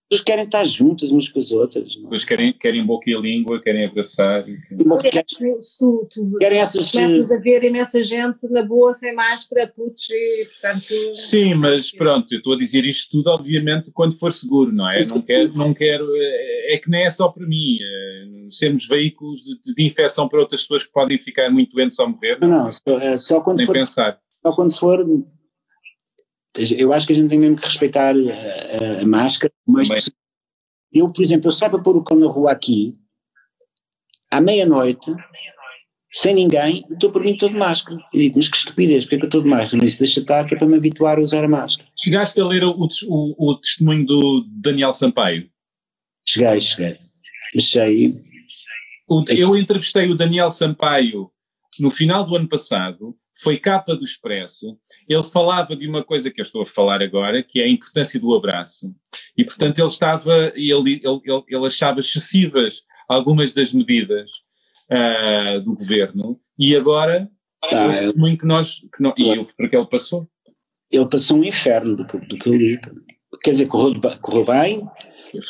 S4: pessoas querem estar juntas umas com as outras.
S2: Não? É? querem, querem boca e língua, querem abraçar.
S3: Querem, se tu, tu querem essas... começas a ver imensa gente na boa, sem máscara, putz, e portanto...
S2: Sim, mas pronto, eu estou a dizer isto tudo, obviamente, quando for seguro, não é? Não quero, não quero, é, é que nem é só para mim, é, sermos veículos de, de, infecção para outras pessoas que podem ficar muito doentes ou morrer.
S4: Não, não, só, é, só quando
S2: nem
S4: for...
S2: pensar.
S4: Só quando for eu acho que a gente tem mesmo que respeitar a, a, a máscara, mas eu, por exemplo, eu saio para pôr o cão na rua aqui, à meia-noite, sem ninguém, estou por mim todo de máscara. E digo, mas que estupidez, porque é que eu estou de máscara? Mas deixa estar, que é para me habituar a usar a máscara.
S2: Chegaste a ler o, o, o testemunho do Daniel Sampaio?
S4: Cheguei, cheguei. Achei.
S2: Eu entrevistei o Daniel Sampaio no final do ano passado, foi capa do Expresso. Ele falava de uma coisa que eu estou a falar agora, que é a importância do abraço. E, portanto, ele estava, ele, ele, ele, ele achava excessivas algumas das medidas uh, do governo, e agora, ah, eu, muito que nós, que nós e porque ele passou.
S4: Ele passou um inferno do, do que eu li. Quer dizer, correu, correu bem,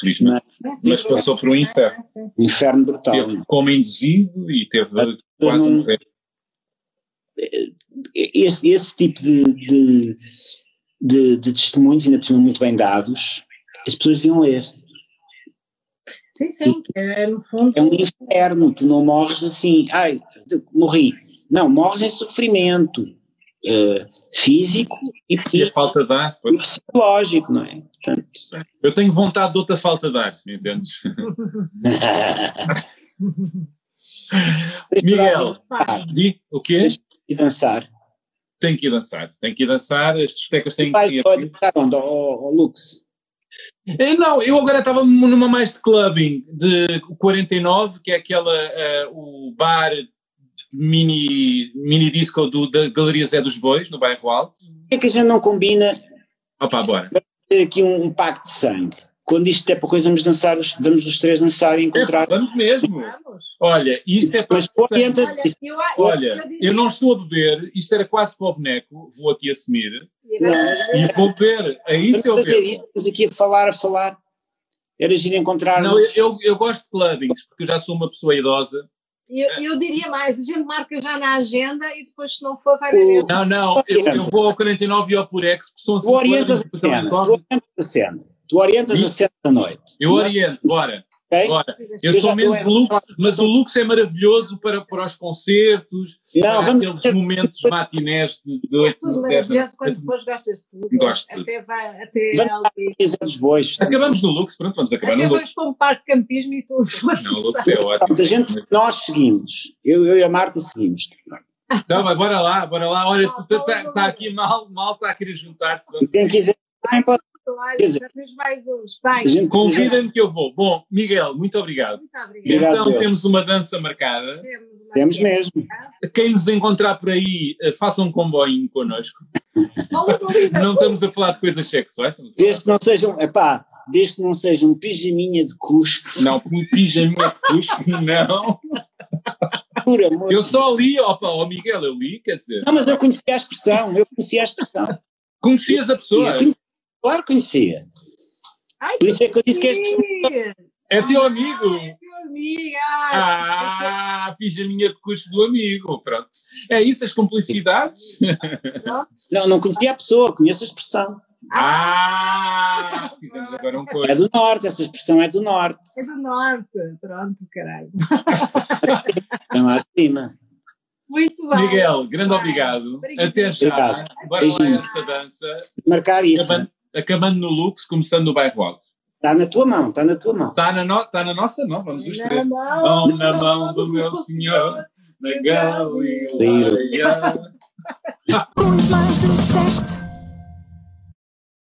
S2: felizmente, mas, mas passou por um inferno.
S4: Um inferno brutal.
S2: Teve como induzido e teve quase não, um
S4: esse, esse tipo de, de, de, de testemunhos, ainda por muito bem dados, as pessoas deviam ler.
S3: Sim, sim, é, no fundo.
S4: É um inferno, tu não morres assim, ai, morri. Não, morres em sofrimento uh, físico e,
S2: e, a falta de ar,
S4: e psicológico, não é? Portanto,
S2: Eu tenho vontade de outra falta de ar, entendes? Miguel, di, o quê?
S4: E dançar.
S2: Tem que ir dançar, tem que ir dançar, as discotecas têm
S4: que ir. Pode estar onde? Ao, Lux?
S2: Eh, não, eu agora estava numa mais de clubbing, de 49, que é aquela, uh, o bar mini, mini disco do, da Galeria Zé dos Bois, no bairro Alto.
S4: É que a gente não combina.
S2: Opa, bora.
S4: Ter aqui um, um pacto de sangue quando isto é para coisa, vamos dançar, vamos os três dançar e encontrar.
S2: É, vamos mesmo. Olha, isto é para. Mas,
S4: orienta,
S2: olha, eu, olha eu, eu, não estou a beber, isto era quase para o boneco, vou aqui assumir. Não, e vou beber, é isso eu
S4: fazer isto, estamos aqui a falar, a falar. Era giro encontrar.
S2: Não, eu, eu, eu, gosto de clubbings, porque eu já sou uma pessoa idosa.
S3: Eu, eu diria mais, a gente marca já na agenda e depois se não for vai ver.
S2: Não, não, eu, eu vou ao 49 e ao Purex, porque são assim.
S4: Orientas a cena. Tu orientas às sete da noite.
S2: Eu oriento, bora. Okay? Bora. Eu, eu sou menos Lux, mas o Lux é maravilhoso para, para os concertos,
S4: não,
S2: para aqueles momentos matinés de, de 8
S3: Tudo maravilhoso, quando fores gostas de tudo.
S2: Gosto.
S3: Até vai, até
S4: vamos bois.
S2: Acabamos no Lux, pronto, vamos acabar
S3: até
S2: no Lux.
S3: Acabamos para um parque de campismo e tudo.
S2: Não, o Lux é ótimo.
S4: A gente, nós seguimos, eu, eu e a Marta seguimos.
S2: Não, mas bora lá, bora lá. Olha, tu está tá aqui mal, mal está a querer juntar-se.
S4: Quem quiser também pode
S3: Olha, dizer, já tens mais uns. Vai.
S2: Convida-me que eu vou. Bom, Miguel, muito obrigado.
S3: Muito obrigado.
S2: Então
S4: obrigado,
S2: temos uma dança marcada.
S3: Temos, uma
S4: temos mesmo.
S2: Quem nos encontrar por aí, eh, façam um comboio connosco. não estamos a falar de coisas sexuais.
S4: Desde que não sejam, epá, desde que não seja um pijaminha de cuspo.
S2: Não, um pijaminha de cuspo, não. Por amor eu só li, opa, ó Miguel, eu li, quer dizer.
S4: Não, mas eu conhecia a expressão, eu conhecia a expressão.
S2: Conhecias a pessoa? Eu conhecia,
S4: Claro que conhecia.
S3: Ai,
S4: Por isso é que eu disse que és
S2: É teu amigo.
S3: É teu amigo.
S2: Ah, pijaminha de curso do amigo. Pronto. É isso, as complicidades?
S4: Não, não conhecia a pessoa, conheço a expressão.
S2: Ah, fizemos agora um coisa.
S4: É do norte, essa expressão é do norte.
S3: É do norte, pronto, caralho.
S4: Vem lá de cima.
S3: Muito bem.
S2: Miguel, grande obrigado. Até já. Obrigado. Bora lá essa dança.
S4: Marcar isso.
S2: Acabando no Lux, começando no bairro alto.
S4: Está na tua mão, está na tua mão.
S2: Está na, no, tá na nossa mão, vamos os três. Mão, na mão do meu senhor, na Galileia.
S1: Muito mais do que sexo.